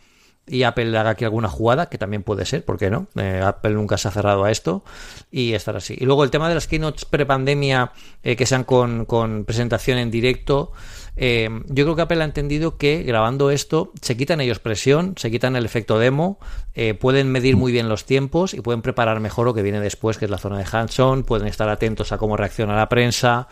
y Apple haga aquí alguna jugada, que también puede ser, ¿por qué no? Eh, Apple nunca se ha cerrado a esto y estar así. Y luego el tema de las keynotes prepandemia eh, que sean con, presentación en directo. Eh, yo creo que Apple ha entendido que grabando esto se quitan ellos presión, se quitan el efecto demo, eh, pueden medir muy bien los tiempos y pueden preparar mejor lo que viene después, que es la zona de hands-on, pueden estar atentos a cómo reacciona la prensa.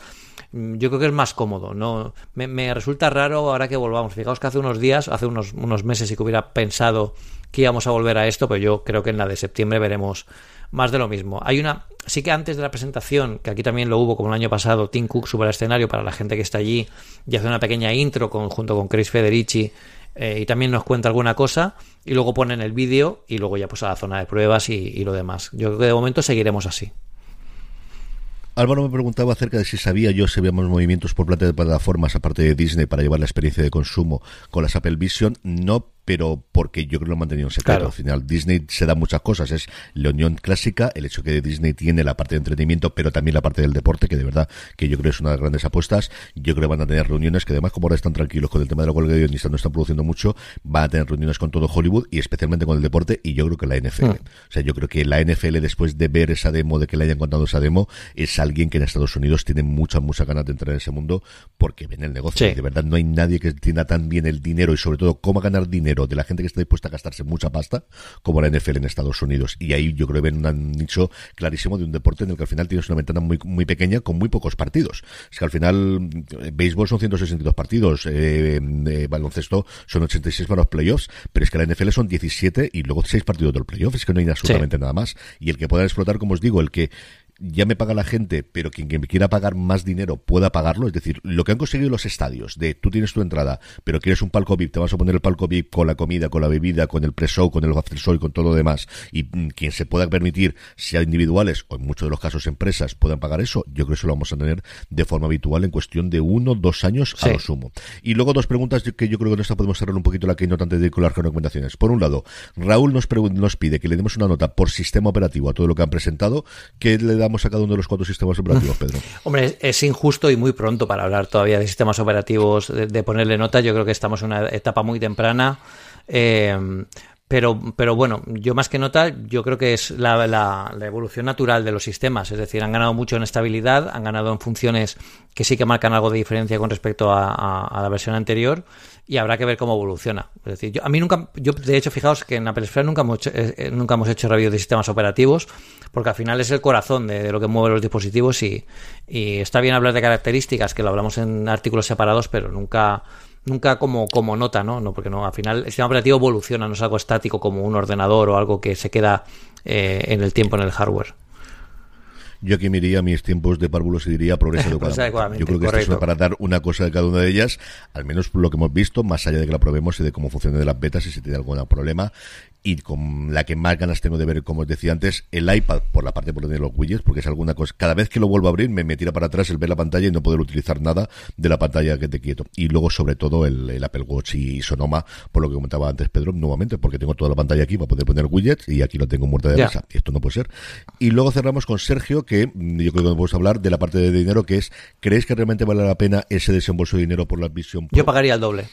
Mm, yo creo que es más cómodo, ¿no? Me, resulta raro ahora que volvamos. Fijaos que hace unos días, hace unos, unos meses, y que hubiera pensado que íbamos a volver a esto, pero yo creo que en la de septiembre veremos más de lo mismo. Hay una, sí que antes de la presentación, que aquí también lo hubo como el año pasado, Tim Cook sube al escenario para la gente que está allí y hace una pequeña intro junto con Chris Federici eh, y también nos cuenta alguna cosa y luego ponen el vídeo y luego ya pues a la zona de pruebas y lo demás. Yo creo que de momento seguiremos así. Álvaro me preguntaba acerca de si sabía yo si habíamos movimientos por parte de plataformas aparte de Disney para llevar la experiencia de consumo con las Apple Vision. No pero porque yo creo que lo han mantenido en secreto. Al final, Disney se da muchas cosas. Es la unión clásica, el hecho que Disney tiene la parte de entretenimiento, pero también la parte del deporte, que de verdad que yo creo es una de las grandes apuestas. Yo creo que van a tener reuniones que además, como ahora están tranquilos con el tema de la huelga de guionistas, no están produciendo mucho, van a tener reuniones con todo Hollywood y especialmente con el deporte y yo creo que la NFL. Mm. O sea, yo creo que la NFL, después de ver esa demo, de que le hayan contado esa demo, es alguien que en Estados Unidos tiene muchas, muchas ganas de entrar en ese mundo porque ven el negocio. Y de verdad no hay nadie que entienda tan bien el dinero y sobre todo cómo ganar dinero de la gente que está dispuesta a gastarse mucha pasta como la NFL en Estados Unidos. Y ahí yo creo que ven un nicho clarísimo de un deporte en el que al final tienes una ventana muy, muy pequeña con muy pocos partidos. Es que al final, eh, béisbol son 162 partidos, eh, eh, baloncesto son 86 para los playoffs, pero es que la NFL son 17 y luego 6 partidos del playoff, es que no hay absolutamente nada más. Y el que pueda explotar, como os digo, el que ya me paga la gente, pero quien, quien quiera pagar más dinero pueda pagarlo. Es decir, lo que han conseguido los estadios, de tú tienes tu entrada, pero quieres un palco VIP, te vas a poner el palco VIP con la comida, con la bebida, con el pre-show, con el after show y con todo lo demás, y mm, quien se pueda permitir, sea individuales o en muchos de los casos empresas, puedan pagar eso, yo creo que eso lo vamos a tener de forma habitual en cuestión de uno, dos años a lo sumo. Y luego dos preguntas que yo creo que en esta podemos cerrar un poquito la que no tanto de con las recomendaciones. Por un lado, Raúl nos, nos pide que le demos una nota por sistema operativo a todo lo que han presentado, que le damos a cada uno de los cuatro sistemas operativos, Pedro? Hombre, es injusto y muy pronto para hablar todavía de sistemas operativos, de, ponerle nota. Yo creo que estamos en una etapa muy temprana. Eh, pero, pero bueno, yo más que nota, yo creo que es la, la, evolución natural de los sistemas. Es decir, han ganado mucho en estabilidad, han ganado en funciones que sí que marcan algo de diferencia con respecto a, la versión anterior y habrá que ver cómo evoluciona. Es decir, yo, a mí nunca, yo de hecho, fijaos que en Apple Sphere nunca hemos hecho, eh, eh, nunca hemos hecho review de sistemas operativos porque al final es el corazón de, lo que mueve los dispositivos y, y está bien hablar de características, que lo hablamos en artículos separados, pero nunca nunca como, como nota, ¿no? ¿no? Porque no, al final el sistema operativo evoluciona, no es algo estático como un ordenador o algo que se queda eh, en el tiempo en el hardware. Yo aquí miraría mis tiempos de párvulos y diría progreso adecuadamente. Yo creo que esto es para dar una cosa de cada una de ellas, al menos lo que hemos visto, más allá de que la probemos y de cómo funciona de las betas y si tiene algún problema y con la que más ganas tengo de ver, como os decía antes, el iPad por la parte por de los widgets, porque es alguna cosa, cada vez que lo vuelvo a abrir me, me tira para atrás el ver la pantalla y no poder utilizar nada de la pantalla que te quieto. Y luego, sobre todo, el, Apple Watch y Sonoma, por lo que comentaba antes Pedro, nuevamente, porque tengo toda la pantalla aquí para poder poner widgets y aquí lo tengo muerta de. Y esto no puede ser. Y luego cerramos con Sergio, que mm, yo creo que podemos hablar de la parte de dinero, que es, ¿crees que realmente vale la pena ese desembolso de dinero por la visión? Yo pagaría el doble.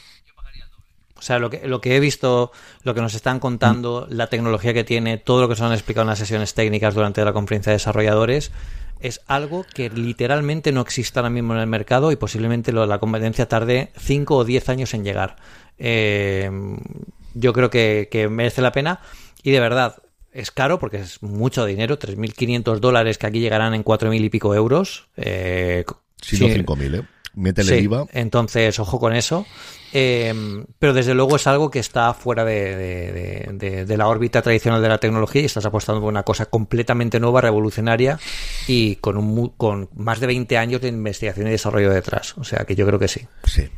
O sea, lo que, lo que he visto, lo que nos están contando, la tecnología que tiene, todo lo que se han explicado en las sesiones técnicas durante la conferencia de desarrolladores, es algo que literalmente no existe ahora mismo en el mercado y posiblemente la competencia tarde 5 o 10 años en llegar. Eh, yo creo que, merece la pena y de verdad es caro porque es mucho dinero, 3.500 dólares que aquí llegarán en 4.000 y pico euros. Eh, si no 5.000, ¿eh? Métele IVA. Entonces, ojo con eso. Eh, pero desde luego es algo que está fuera de, la órbita tradicional de la tecnología y estás apostando por una cosa completamente nueva, revolucionaria y con, un, con más de 20 años de investigación y desarrollo detrás. O sea que yo creo que sí. Sí,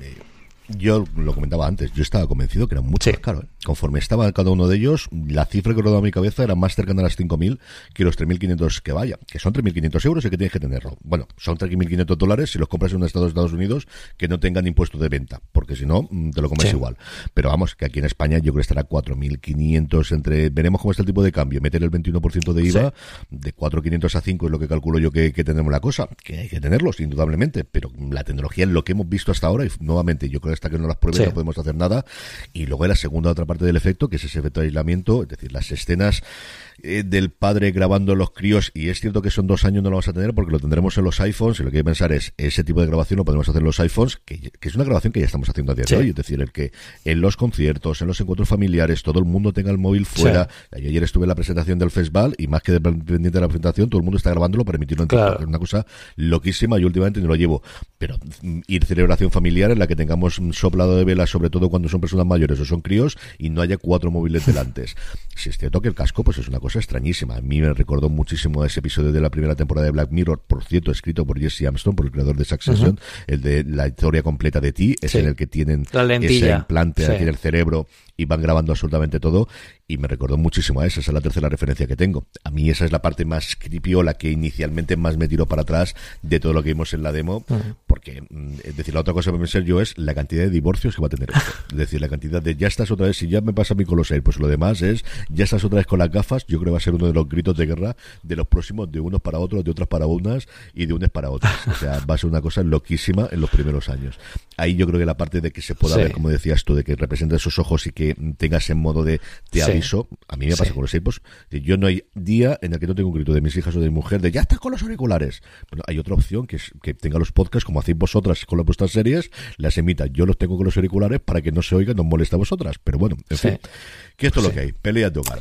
yo lo comentaba antes, yo estaba convencido que era mucho más caro. ¿eh? Conforme estaba cada uno de ellos, la cifra que rodaba a mi cabeza era más cercana a las 5.000 que los 3.500 que vaya, que son 3.500 euros y que tienes que tenerlo. Bueno, son 3.500 dólares si los compras en un estado de Estados Unidos que no tengan impuesto de venta, porque si no, mm, te lo comes igual. Pero vamos, que aquí en España yo creo que estará 4.500 entre, veremos cómo está el tipo de cambio, meter el 21% de IVA, de 4.500 a 5 es lo que calculo yo que, que tenemos la cosa, que hay que tenerlos, indudablemente, pero la tecnología es lo que hemos visto hasta ahora y nuevamente yo creo que hasta que no las pruebes no podemos hacer nada. Y luego la segunda otra parte del efecto, que es ese efecto de aislamiento, es decir, las escenas eh, del padre grabando los críos, y es cierto que son dos años no lo vamos a tener porque lo tendremos en los iPhones, y lo que hay que pensar es, ese tipo de grabación lo podemos hacer en los iPhones, que, es una grabación que ya estamos haciendo a día de hoy, es decir, el que en los conciertos, en los encuentros familiares, todo el mundo tenga el móvil fuera. Ayer estuve en la presentación del festival, y más que dependiente de la presentación, todo el mundo está grabándolo para emitirlo en Es una cosa loquísima, y últimamente no lo llevo. Pero mm, ir celebración familiar en la que tengamos soplado de velas, sobre todo cuando son personas mayores o son críos, y no haya cuatro móviles delante. si es cierto que el casco, pues es una cosa extrañísima. A mí me recordó muchísimo ese episodio de la primera temporada de Black Mirror, por cierto, escrito por Jesse Armstrong, por el creador de Succession, el de la historia completa de ti, es en el que tienen ese implante aquí en el cerebro y van grabando absolutamente todo y me recordó muchísimo a esa, esa es la tercera referencia que tengo. A mí esa es la parte más creepy o la que inicialmente más me tiró para atrás de todo lo que vimos en la demo, porque, mm, es decir, la otra cosa que me ser yo es la cantidad de divorcios que va a tener esto. Es decir, la cantidad de ya estás otra vez, si ya me pasa a mí con los Air, pues lo demás es ya estás otra vez con las gafas. Yo creo que va a ser uno de los gritos de guerra de los próximos, de unos para otros, de otras para unas y de unas para otras. O sea, va a ser una cosa loquísima en los primeros años. Ahí yo creo que la parte de que se pueda ver, como decías tú, de que representa esos ojos y que tengas en modo de te aviso, a mí me pasa con los Airpods. Yo no hay día en el que no tengo un grito de mis hijas o de mi mujer de ya estás con los auriculares. Bueno, hay otra opción que es que tenga los podcasts como hacéis vosotras con las vuestras series, las emita. Yo los tengo con los auriculares para que no se oigan, no moleste a vosotras. Pero bueno, en fin, que esto es lo que hay. Pelea de hogar.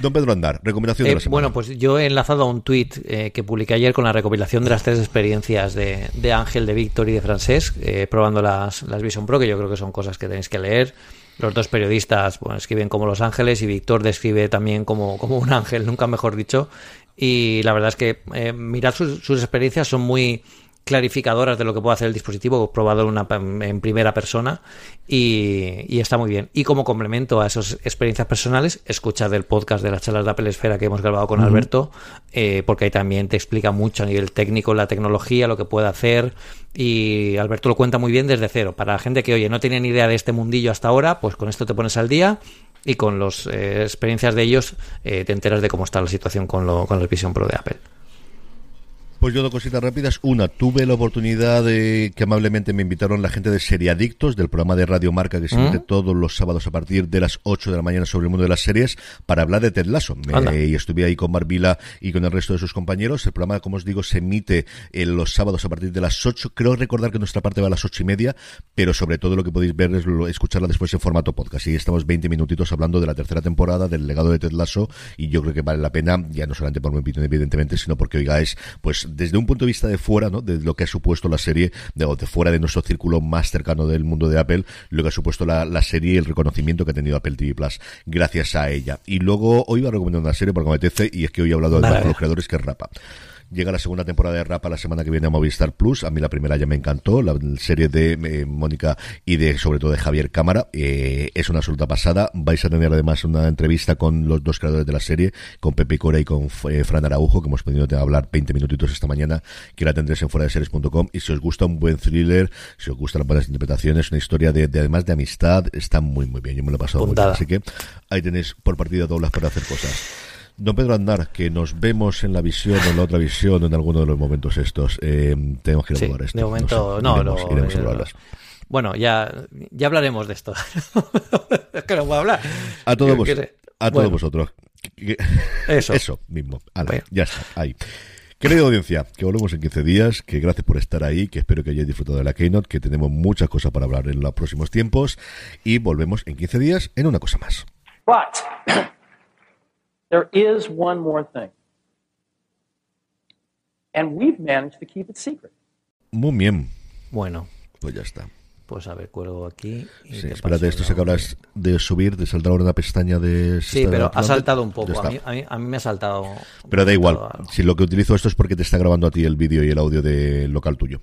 Don Pedro Andar, recomendación de la eh, semana. Bueno, pues yo he enlazado a un tuit eh, que publiqué ayer con la recopilación de las tres experiencias de, de Ángel, de Víctor y de Francesc, eh, probando las, las Vision Pro, que yo creo que son cosas que tenéis que leer. Los dos periodistas bueno, escriben como Los Ángeles y Víctor describe también como, como un ángel, nunca mejor dicho. Y la verdad es que eh, mirad sus, sus experiencias, son muy clarificadoras de lo que puede hacer el dispositivo, probado en, una, en primera persona y, y, está muy bien. Y como complemento a esas experiencias personales, escucha del podcast de las charlas de Apple Esfera que hemos grabado con uh -huh. Alberto, eh, porque ahí también te explica mucho a nivel técnico la tecnología, lo que puede hacer y Alberto lo cuenta muy bien desde cero. Para la gente que, oye, no tiene ni idea de este mundillo hasta ahora, pues con esto te pones al día y con las eh, experiencias de ellos eh, te enteras de cómo está la situación con, lo, con la Vision Pro de Apple. Pues yo dos cositas rápidas. Una, tuve la oportunidad de que amablemente me invitaron la gente de Seriadictos, del programa de Radio Marca que se emite ¿Mm? todos los sábados a partir de las 8 de la mañana sobre el mundo de las series, para hablar de Ted Lasso. Y estuve ahí con Marvila y con el resto de sus compañeros. El programa, como os digo, se emite en los sábados a partir de las 8. Creo recordar que nuestra parte va a las 8 y media, pero sobre todo lo que podéis ver es lo, escucharla después en formato podcast. Y estamos 20 minutitos hablando de la tercera temporada, del legado de Ted Lasso, y yo creo que vale la pena, ya no solamente por mi opinión, evidentemente, sino porque oigáis, pues, desde un punto de vista de fuera, ¿no? De lo que ha supuesto la serie, de, de fuera de nuestro círculo más cercano del mundo de Apple, lo que ha supuesto la, la serie y el reconocimiento que ha tenido Apple TV Plus gracias a ella. Y luego hoy iba a recomendar una serie porque me apetece y es que hoy he hablado vale. de los creadores que es Rapa. Llega la segunda temporada de Rapa la semana que viene a Movistar Plus. A mí la primera ya me encantó. La serie de eh, Mónica y de, sobre todo, de Javier Cámara. Eh, es una absoluta pasada. Vais a tener además una entrevista con los dos creadores de la serie, con Pepe Cora y con eh, Fran Araujo, que hemos podido hablar 20 minutitos esta mañana, que la tendréis en fuera de series.com. Y si os gusta un buen thriller, si os gustan las buenas interpretaciones, una historia de, de, además de amistad, está muy, muy bien. Yo me lo he pasado muy bien. Así que ahí tenéis por partida doblas para hacer cosas. Don Pedro Andar, que nos vemos en la visión o en la otra visión en alguno de los momentos estos. Eh, tenemos que ir a probar sí, esto. De momento, no, no, iremos, no, iremos no, a hablarlas. Bueno, ya, ya hablaremos de esto. es que no puedo hablar. A todos, vos, a todos bueno. vosotros. Eso. Eso mismo. Ala, ya está, ahí. Querida audiencia, que volvemos en 15 días, que gracias por estar ahí, que espero que hayáis disfrutado de la Keynote, que tenemos muchas cosas para hablar en los próximos tiempos y volvemos en 15 días en una cosa más. But there is one more thing. And we've managed to keep it secret. Muy bien. Bueno. Pues ya está. Pues a ver, cuelgo aquí. Y sí, espérate, esto se acabas de subir, de saltar ahora una pestaña de. Sí, pero ha saltado un poco. A mí, a, mí, a mí, me ha saltado. Pero da igual. Si lo que utilizo esto es porque te está grabando a ti el vídeo y el audio de local tuyo.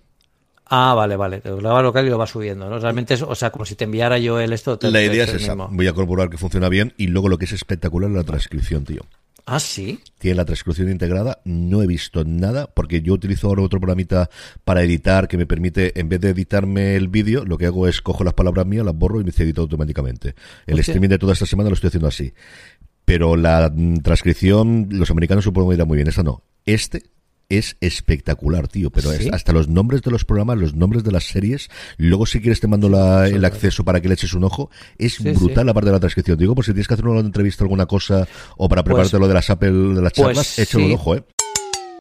Ah, vale, vale. Te lo graba local y lo va subiendo, ¿no? Realmente es, o sea, como si te enviara yo el esto. Te, la idea es esa. Mismo. Voy a corroborar que funciona bien y luego lo que es espectacular es la transcripción, tío. Ah, sí. Tiene la transcripción integrada. No he visto nada porque yo utilizo ahora otro programita para editar que me permite, en vez de editarme el vídeo, lo que hago es cojo las palabras mías, las borro y me edito automáticamente. El streaming de toda esta semana lo estoy haciendo así. Pero la mm, transcripción, los americanos supongo que irá muy bien. Esta no. Este es espectacular, tío. Pero ¿Sí? es hasta los nombres de los programas, los nombres de las series. Luego, si quieres, te mando la, el acceso para que le eches un ojo. Es sí, brutal sí. la parte de la transcripción. Digo, por si tienes que hacer una entrevista, alguna cosa, o para prepararte pues, lo de las Apple, de las charlas, pues, échale un ojo, ¿eh?